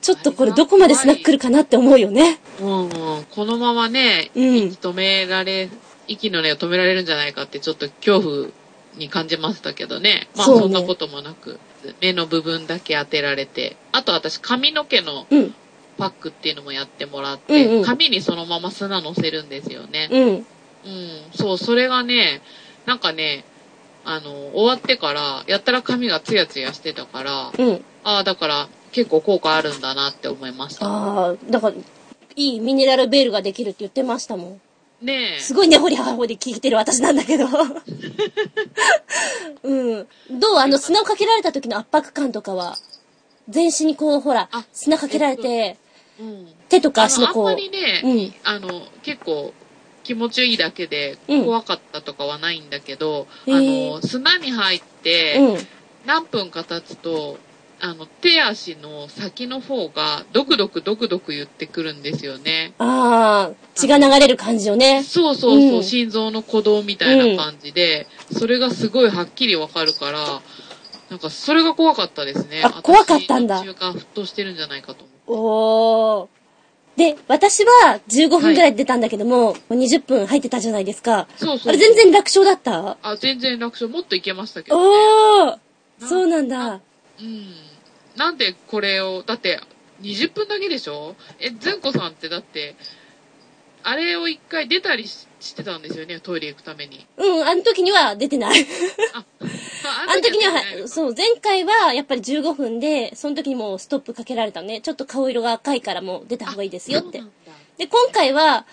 ちょっとこれどこまで砂来るかなって思うよね。うんうん、このままね、うん息止められ、息の根を止められるんじゃないかってちょっと恐怖に感じましたけどね。まあそんなこともなく、目の部分だけ当てられて、あと私髪の毛のうん、パックっていうのもやってもらって、うんうん髪にそのまま砂乗せるんですよね。うん。うん、そう、それがね、なんかね、あの、終わってから、やったら髪がツヤツヤしてたから、うん。ああ、だから結構効果あるんだなって思いました。ああ、だから、いいミネラルベールができるって言ってましたもん。ねえ。すごい根掘り葉掘り聞いてる私なんだけど。うん。どう？あの砂をかけられた時の圧迫感とかは、全身にこう、ほらあ、砂かけられて、うん。手とか足のこう、まりね、うんあの、結構、気持ちいいだけで、うん怖かったとかはないんだけど、へーあの、砂に入って、うん。何分か経つと、あの、手足の先の方が、ドクドクドクドク言ってくるんですよね。ああ、血が流れる感じよね。そうそうそう、うん心臓の鼓動みたいな感じで、それがすごいはっきりわかるから、なんかそれが怖かったですね。あ怖かったんだ中間沸騰してるんじゃないかと思う。おー。で、私は15分くらいで出たんだけども、20分入ってたじゃないですか。そうそう。あれ全然楽勝だった？あ、全然楽勝。もっといけましたけどね。おーそうなんだ。うん。なんでこれを、だって、20分だけでしょ？え、ずんこさんってだって、あれを一回出たりししてたんですよね、トイレ行くために。うん、あの時には出てない。あ、あの時にはそう、前回はやっぱり15分で、その時にもうストップかけられたね。ちょっと顔色が赤いからもう出た方がいいですよってで、今回は、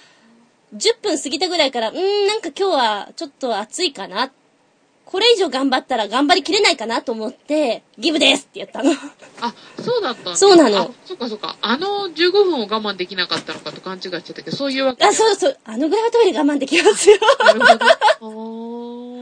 10分過ぎたぐらいから、うーん、なんか今日はちょっと暑いかな。これ以上頑張ったら頑張りきれないかなと思って、ギブですってやったの。あ、そうだったそうなのあ、そっかそっか。あの15分を我慢できなかったのかと勘違いしてたけど、そういうわけあ、そうそう、あのぐらいはトイレ我慢できますよ。なるほど。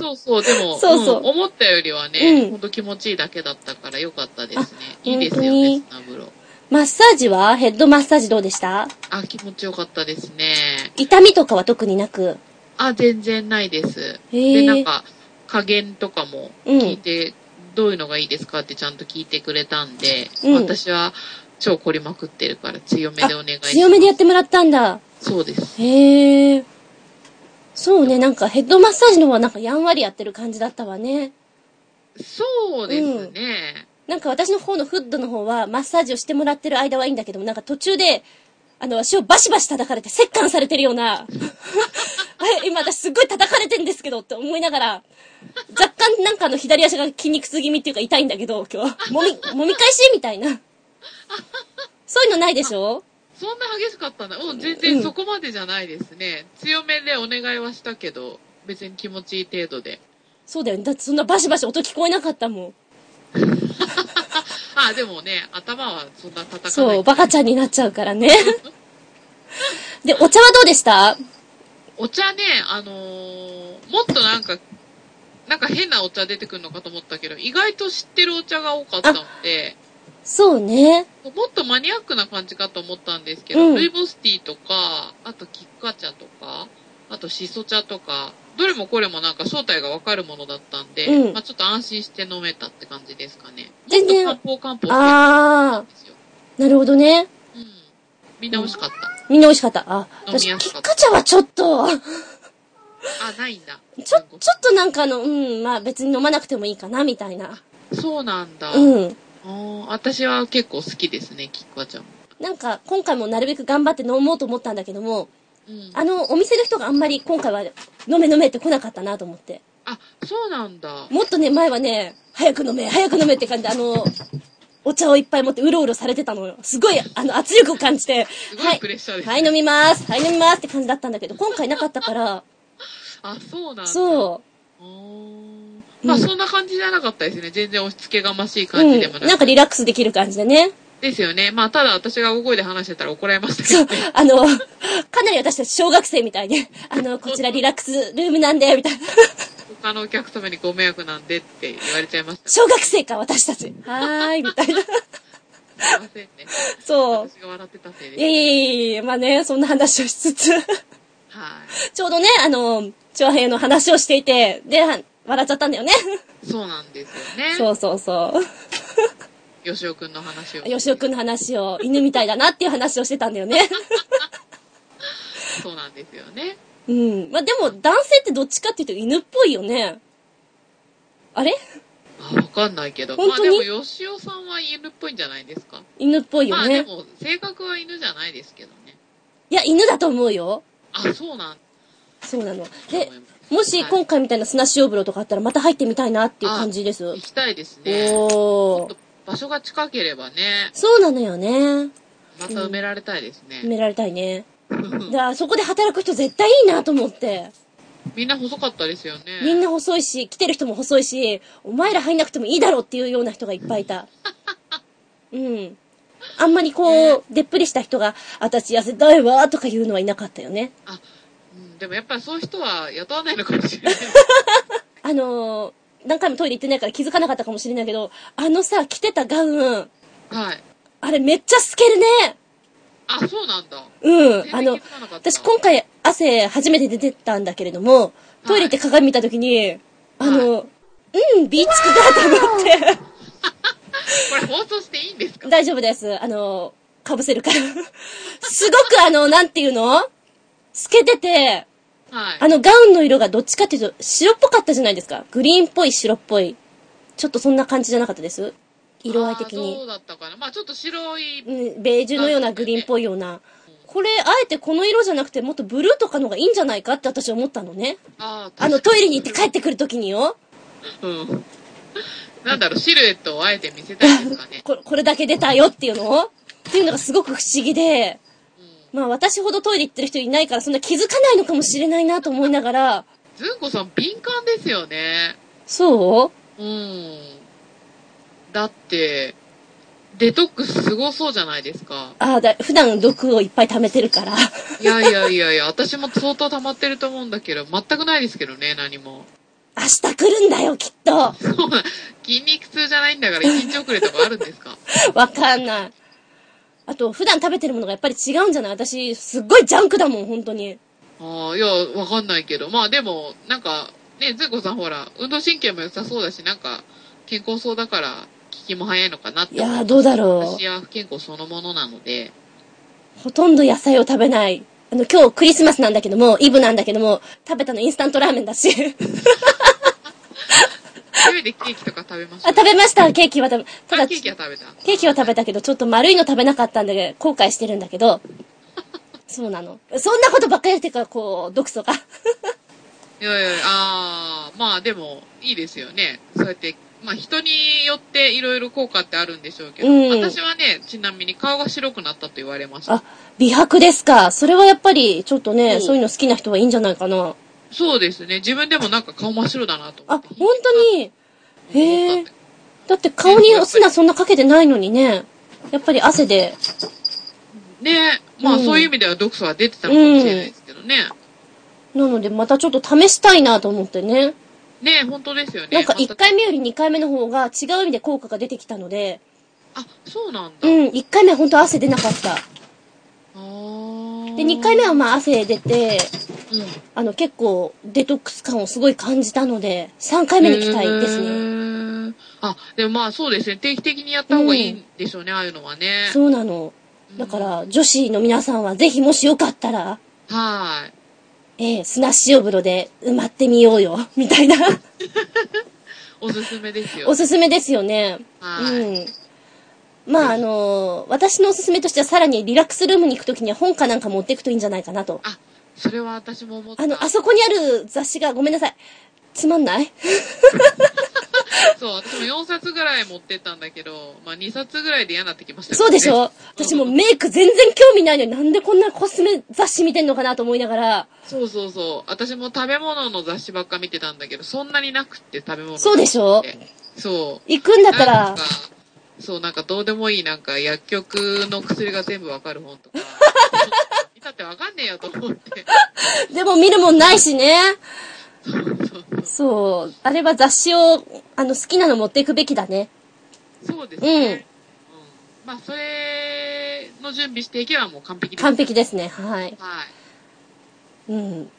そうそう、でも、そうそうん思ったよりはね、うんほんと気持ちいいだけだったからよかったですね。あいいですよね、砂風呂。マッサージは？ヘッドマッサージどうでした？あ、気持ちよかったですね。痛みとかは特になく。あ、全然ないです。で、なんか、加減とかも聞いて、どういうのがいいですかってちゃんと聞いてくれたんで、うん私は超凝りまくってるから強めでお願いします。強めでやってもらったんだ。そうです。へえ。そうね、なんかヘッドマッサージの方はなんかやんわりやってる感じだったわね。そうですね。なんか私の方のフッドの方はマッサージをしてもらってる間はいいんだけども、なんか途中で、あの、足をバシバシ叩かれて、折檻されてるような、あれ、今私すっごい叩かれてんですけどって思いながら、若干なんかあの左足が筋肉痛気味っていうか痛いんだけど、今日は。もみ、もみ返しみたいな。そういうのないでしょ？そんな激しかったんだ。うん、全うん然そこまでじゃないですね。強めでお願いはしたけど、別に気持ちいい程度で。そうだよね。だってそんなバシバシ音聞こえなかったもん。あ、でもね、頭はそんな叩かない。そう、バカちゃんになっちゃうからね。で、お茶はどうでした？お茶ね、あのーもっとなんか、なんか変なお茶出てくるのかと思ったけど、意外と知ってるお茶が多かったので、そうね。もっとマニアックな感じかと思ったんですけど、うんルイボスティーとか、あとキッカ茶とか、あとシソ茶とか、どれもこれもなんか正体がわかるものだったんで、うんまあちょっと安心して飲めたって感じですかね。全然もっと漢方漢方あんですよ。ー、なるほどね。うん。みんな美味しかった。みんな美味しかった。あ、私、キ飲みやすかったッカ茶はちょっと、あ、ないんだ。ちょ、ちょっとなんかあの、うん、まあ別に飲まなくてもいいかな、みたいな。そうなんだ。うん。あー私は結構好きですね、キッカ茶も。なんか、今回もなるべく頑張って飲もうと思ったんだけども、うん。あの、お店の人があんまり今回は飲め飲めって来なかったなと思って。あ、そうなんだ。もっとね、前はね、早く飲め、早く飲めって感じで、あの、お茶をいっぱい持ってうろうろされてたのよ。すごい、あの、圧力を感じて、すごいプレッシャーですねはい、はい、飲みます。はい、飲みますって感じだったんだけど、今回なかったから、あ、そうなん。そう。まあ、うんそんな感じじゃなかったですね。全然押し付けがましいうん感じでもなく。。なんかリラックスできる感じでね。ですよね。まあ、ただ私が大声で話してたら怒られましたそうけどね。、あの、かなり私たち小学生みたいで、あの、こちらリラックスルームなんで、みたいな。他のお客様にご迷惑なんでって言われちゃいました。す小学生か、私たち。はーい、みたいな。いませんね。そう。私が笑ってたせいいでやいやいやいや、まあね、そんな話をしつつ、はい。ちょうどね、あの、長平の話をしていて、で、は笑っちゃったんだよね。そうなんですよね。そうそうそう。吉尾くんの話を。吉尾くんの話を、犬みたいだなっていう話をしてたんだよね。そうなんですよね。うん。まあでも、男性ってどっちかっていうと犬っぽいよね。あれ？あ、わかんないけど。本当に？まあでも、吉尾さんは犬っぽいんじゃないですか？犬っぽいよね。まあでも、性格は犬じゃないですけどね。いや、犬だと思うよ。あ、そうなんそうなの。だで。もしはい今回みたいな砂塩風呂とかあったらまた入ってみたいなっていう感じです。行きたいですね。もおー。場所が近ければね、そうなのよね。また埋められたいですね。埋められたいね。だからそこで働く人絶対いいなと思って。みんな細かったですよね。みんな細いし、来てる人も細いし、お前ら入んなくてもいいだろうっていうような人がいっぱいいた。うん。あんまりこう、でっぷりした人が、私痩せたいわとか言うのはいなかったよね。でもやっぱりそういう人は雇わないのかもしれない。あのー、何回もトイレ行ってないから気づかなかったかもしれないけど、あのさ、着てたガウン、はい。あれめっちゃ透けるね。あ、そうなんだ。うん。あの私今回汗初めて出てたんだけれども、トイレって鏡見たときに、あの、うん、ビーチクだと思って、これ放送していいんですか？大丈夫です。あの、かぶせるから。すごくあの、なんていうの？透けてて、はい。あのガウンの色がどっちかっていうと白っぽかったじゃないですか。グリーンっぽい白っぽい。ちょっとそんな感じじゃなかったです？色合い的あーそうに。だったかな。まあちょっと白い、うん、ベージュのようなグリーンっぽいような。これ、あえてこの色じゃなくてもっとブルーとかの方がいいんじゃないかって私思ったのね。あーあのトイレに行って帰ってくるときによ。うん。なんだろう、シルエットをあえて見せたいんですかね。ここれだけ出たよっていうの？をっていうのがすごく不思議で、まあ私ほどトイレ行ってる人いないからそんな気づかないのかもしれないなと思いながら、ずんこさん敏感ですよね。そう？うん。だって、デトックスすごそうじゃないですか。ああ、だ、普段毒をいっぱい溜めてるから。いやいやいやいや、私も相当溜まってると思うんだけど、全くないですけどね、何も。明日来るんだよ、きっと。そうな、筋肉痛じゃないんだから一日遅れとかあるんですか？わかんない。あと、普段食べてるものがやっぱり違うんじゃない？私、すっごいジャンクだもん、本当に。ああ、いや、わかんないけど。まあでも、なんか、ね、ずんこさんほら、運動神経も良さそうだし、なんか、健康そうだから、効きも早いのかなって思いやーどうだろう私は不健康そのものなので。ほとんど野菜を食べない。あの、今日クリスマスなんだけども、イブなんだけども、食べたのインスタントラーメンだし。一人でケーキとか食べましあ、た。食べました、ケーキは食べ、ただ、あケーキは食べた。ケーキは食べたけど、ちょっと丸いの食べなかったんで、後悔してるんだけど。そうなの。そんなことばっかりやってるから、こう、毒素が。いやいやああ、まあでも、いいですよね。そうやって、まあ人によっていろいろ効果ってあるんでしょうけど、うん私はね、ちなみに顔が白くなったと言われました。あ、美白ですか。それはやっぱり、ちょっとね、うんそういうの好きな人はいいんじゃないかな。そうですね。自分でもなんか顔真っ白だなと思あって。、本当に？へえだ。だって顔にお砂そんなかけてないのにね。やっぱり汗で。ねまあ、うんそういう意味では毒素は出てたのかもしれないですけどね。なので、またちょっと試したいなと思ってね。ね本当ですよね。なんかまた1回目より2回目の方が違う意味で効果が出てきたので、あ、そうなんだ。うん、1回目は本当汗出なかった。で、2回目はまあ汗出て、うん。あの結構デトックス感をすごい感じたので、3回目に期待ですへね。ーあ、でもまあそうですね。定期的にやった方がいいんでしょうね、ああいうのはね。そうなの。だから、女子の皆さんはぜひもしよかったら、はい。ええ砂塩風呂で埋まってみようよ、みたいな。おすすめですよ。おすすめですよね。はい。うん。まあ、あの私のおすすめとしてはさらにリラックスルームに行くときには本かなんか持っていくといいんじゃないかなと。あ、それは私も思った。あの、あそこにある雑誌がごめんなさい。つまんない？そう、私も4冊ぐらい持ってったんだけど、まあ2冊ぐらいで嫌になってきましたそうでしょ？うん私もうメイク全然興味ないのになんでこんなコスメ雑誌見てんのかなと思いながら。そうそうそう。私も食べ物の雑誌ばっか見てたんだけど、そんなになくって食べ物そうでしょ？そう。行くんだったらそう、なんかどうでもいいなんか薬局の薬が全部わかる本とか。見たってわかんねえよと思って。でも見るもんないしね。そう。あれは雑誌を、あの、好きなの持っていくべきだね。そうですね。うんうんまあ、それの準備していけばもう完璧です。完璧ですね。はい。はい。うん。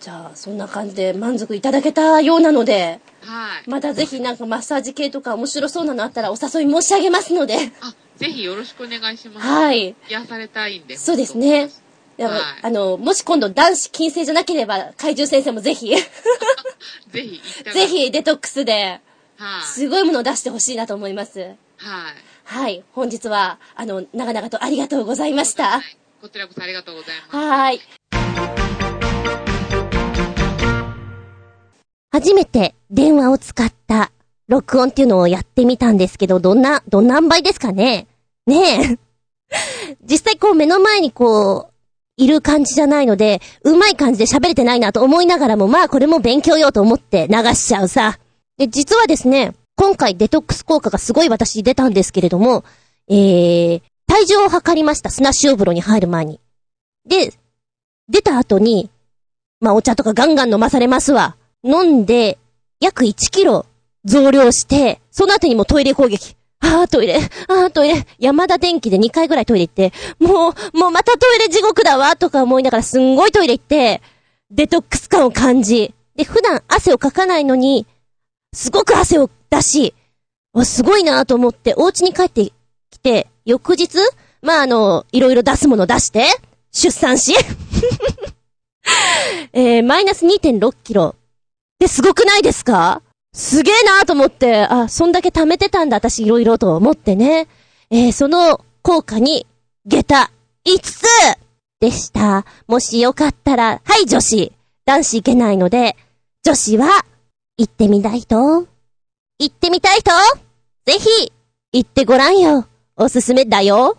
じゃあ、そんな感じで満足いただけたようなので、はい。またぜひなんかマッサージ系とか面白そうなのあったらお誘い申し上げますので。あ、ぜひよろしくお願いします。はい。癒されたいんで。そうですね。でもはいあの、もし今度男子禁制じゃなければ、怪獣先生もぜひ、ぜひぜ。ひデトックスで、はい。すごいものを出してほしいなと思います。はい。はい。本日は、あの、長々とありがとうございましたはい。こちらこそありがとうございます。はーい。初めて電話を使った録音っていうのをやってみたんですけど、どんな、どんな塩梅ですかね？ねえ。実際こう目の前にこう、いる感じじゃないので、うまい感じで喋れてないなと思いながらも、まあこれも勉強よと思って流しちゃうさ。で、実はですね、今回デトックス効果がすごい私出たんですけれども、えー、体重を測りました。砂塩風呂に入る前に。で、出た後に、まあお茶とかガンガン飲まされますわ。飲んで、約1キロ増量して、その後にもトイレ攻撃。ああ、トイレ、ああ、トイレ。山田電機で2回ぐらいトイレ行って、もう、もうまたトイレ地獄だわ、とか思いながらすんごいトイレ行って、デトックス感を感じ。で、普段汗をかかないのに、すごく汗を出し、すごいなと思って、お家に帰ってきて、翌日、まあ、あの、いろいろ出すもの出して、出産し、えー、マイナス2.6キロ。で、すごくないですか？すげえなと思って、あ、そんだけ貯めてたんだ、私いろいろと思ってね。えー、その効果に、下駄5つでした。もしよかったら、はい女子。男子いけないので、女子は、行ってみたい人行ってみたい人ぜひ、行ってごらんよ。おすすめだよ。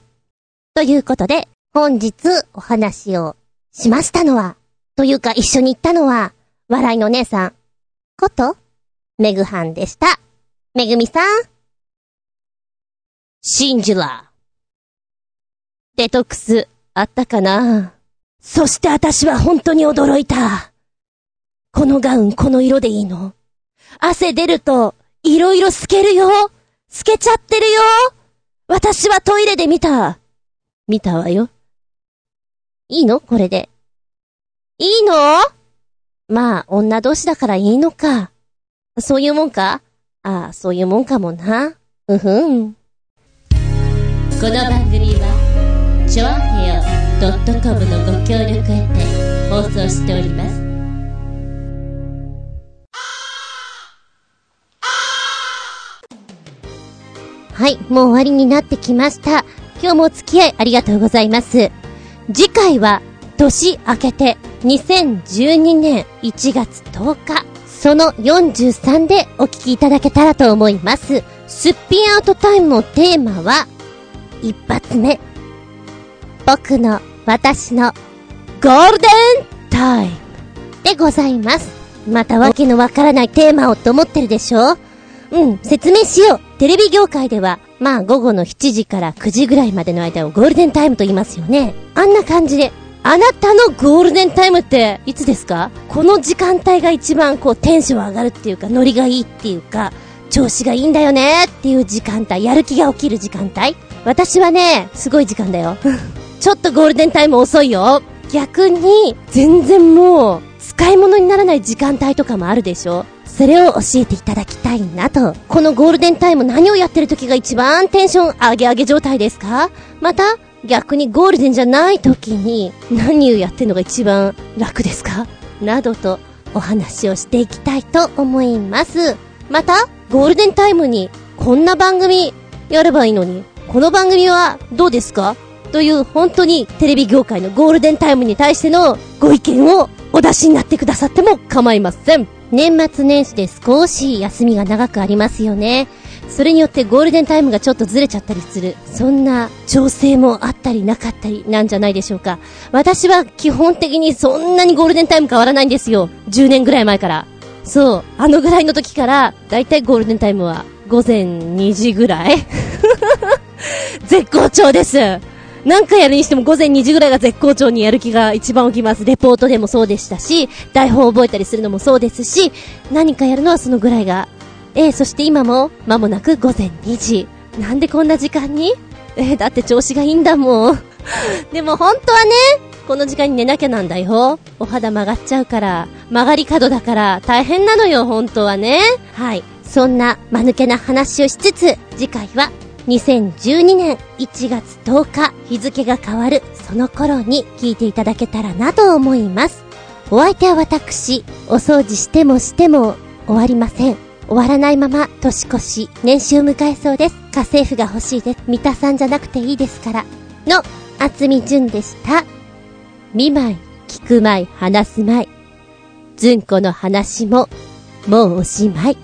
ということで、本日お話をしましたのは、というか一緒に行ったのは、笑いの姉さん、こと、めぐはんでした。めぐみさん。シンジュラー。デトックス、あったかなそして私は本当に驚いた。このガウンこの色でいいの汗出ると、いろいろ透けるよ透けちゃってるよ私はトイレで見た。見たわよ。いいの？これで。いいの？まあ、女同士だからいいのか。そういうもんか？ああ、そういうもんかもな。うふん。この番組は、ちょあへよ .com のご協力へて放送しております。はい、もう終わりになってきました。今日もお付き合いありがとうございます。次回は、年明けて、2012年1月10日、その43でお聞きいただけたらと思います。すっぴんアウトタイムのテーマは、一発目。僕の、私の、ゴールデンタイムでございます。またわけのわからないテーマをと思ってるでしょうん、説明しよう。テレビ業界では、まあ午後の7時から9時ぐらいまでの間をゴールデンタイムと言いますよね。あんな感じで、あなたのゴールデンタイムっていつですか？この時間帯が一番こうテンション上がるっていうか、ノリがいいっていうか、調子がいいんだよねっていう時間帯、やる気が起きる時間帯。私はね、すごい時間だよ。ちょっとゴールデンタイム遅いよ。逆に、全然もう、使い物にならない時間帯とかもあるでしょそれを教えていただきたいなと。このゴールデンタイム何をやってる時が一番テンション上げ上げ状態ですか？また、逆にゴールデンじゃない時に何をやってるのが一番楽ですか？などとお話をしていきたいと思います。また、ゴールデンタイムにこんな番組やればいいのに、この番組はどうですか？という本当にテレビ業界のゴールデンタイムに対してのご意見をお出しになってくださっても構いません。年末年始で少し休みが長くありますよね。それによってゴールデンタイムがちょっとずれちゃったりする。そんな調整もあったりなかったりなんじゃないでしょうか。私は基本的にそんなにゴールデンタイム変わらないんですよ。10年ぐらい前から。そう。あのぐらいの時から、だいたいゴールデンタイムは午前2時ぐらい 絶好調です。何回やるにしても午前2時ぐらいが絶好調にやる気が一番起きます。レポートでもそうでしたし、台本を覚えたりするのもそうですし、何かやるのはそのぐらいが。えー、そして今も間もなく午前2時。なんでこんな時間に？えー、だって調子がいいんだもん。でも本当はね、この時間に寝なきゃなんだよ。お肌曲がっちゃうから、曲がり角だから大変なのよ、本当はね。はい。そんな間抜けな話をしつつ、次回は2012年1月10日、日付が変わるその頃に聞いていただけたらなと思います。お相手は私、お掃除してもしても終わりません。終わらないまま年越し、年始を迎えそうです。家政婦が欲しいです。三田さんじゃなくていいですから。の、厚み純でした。見舞い、聞く舞い、話す舞い。ずんこの話も、もうおしまい。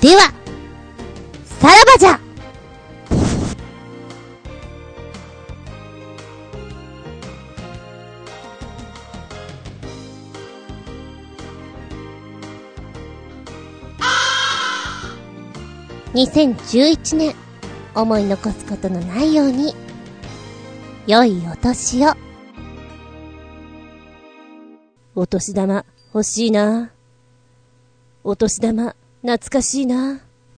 では、さらばじゃ2011年、思い残すことのないように、良いお年を。お年玉欲しいな。お年玉懐かしいな。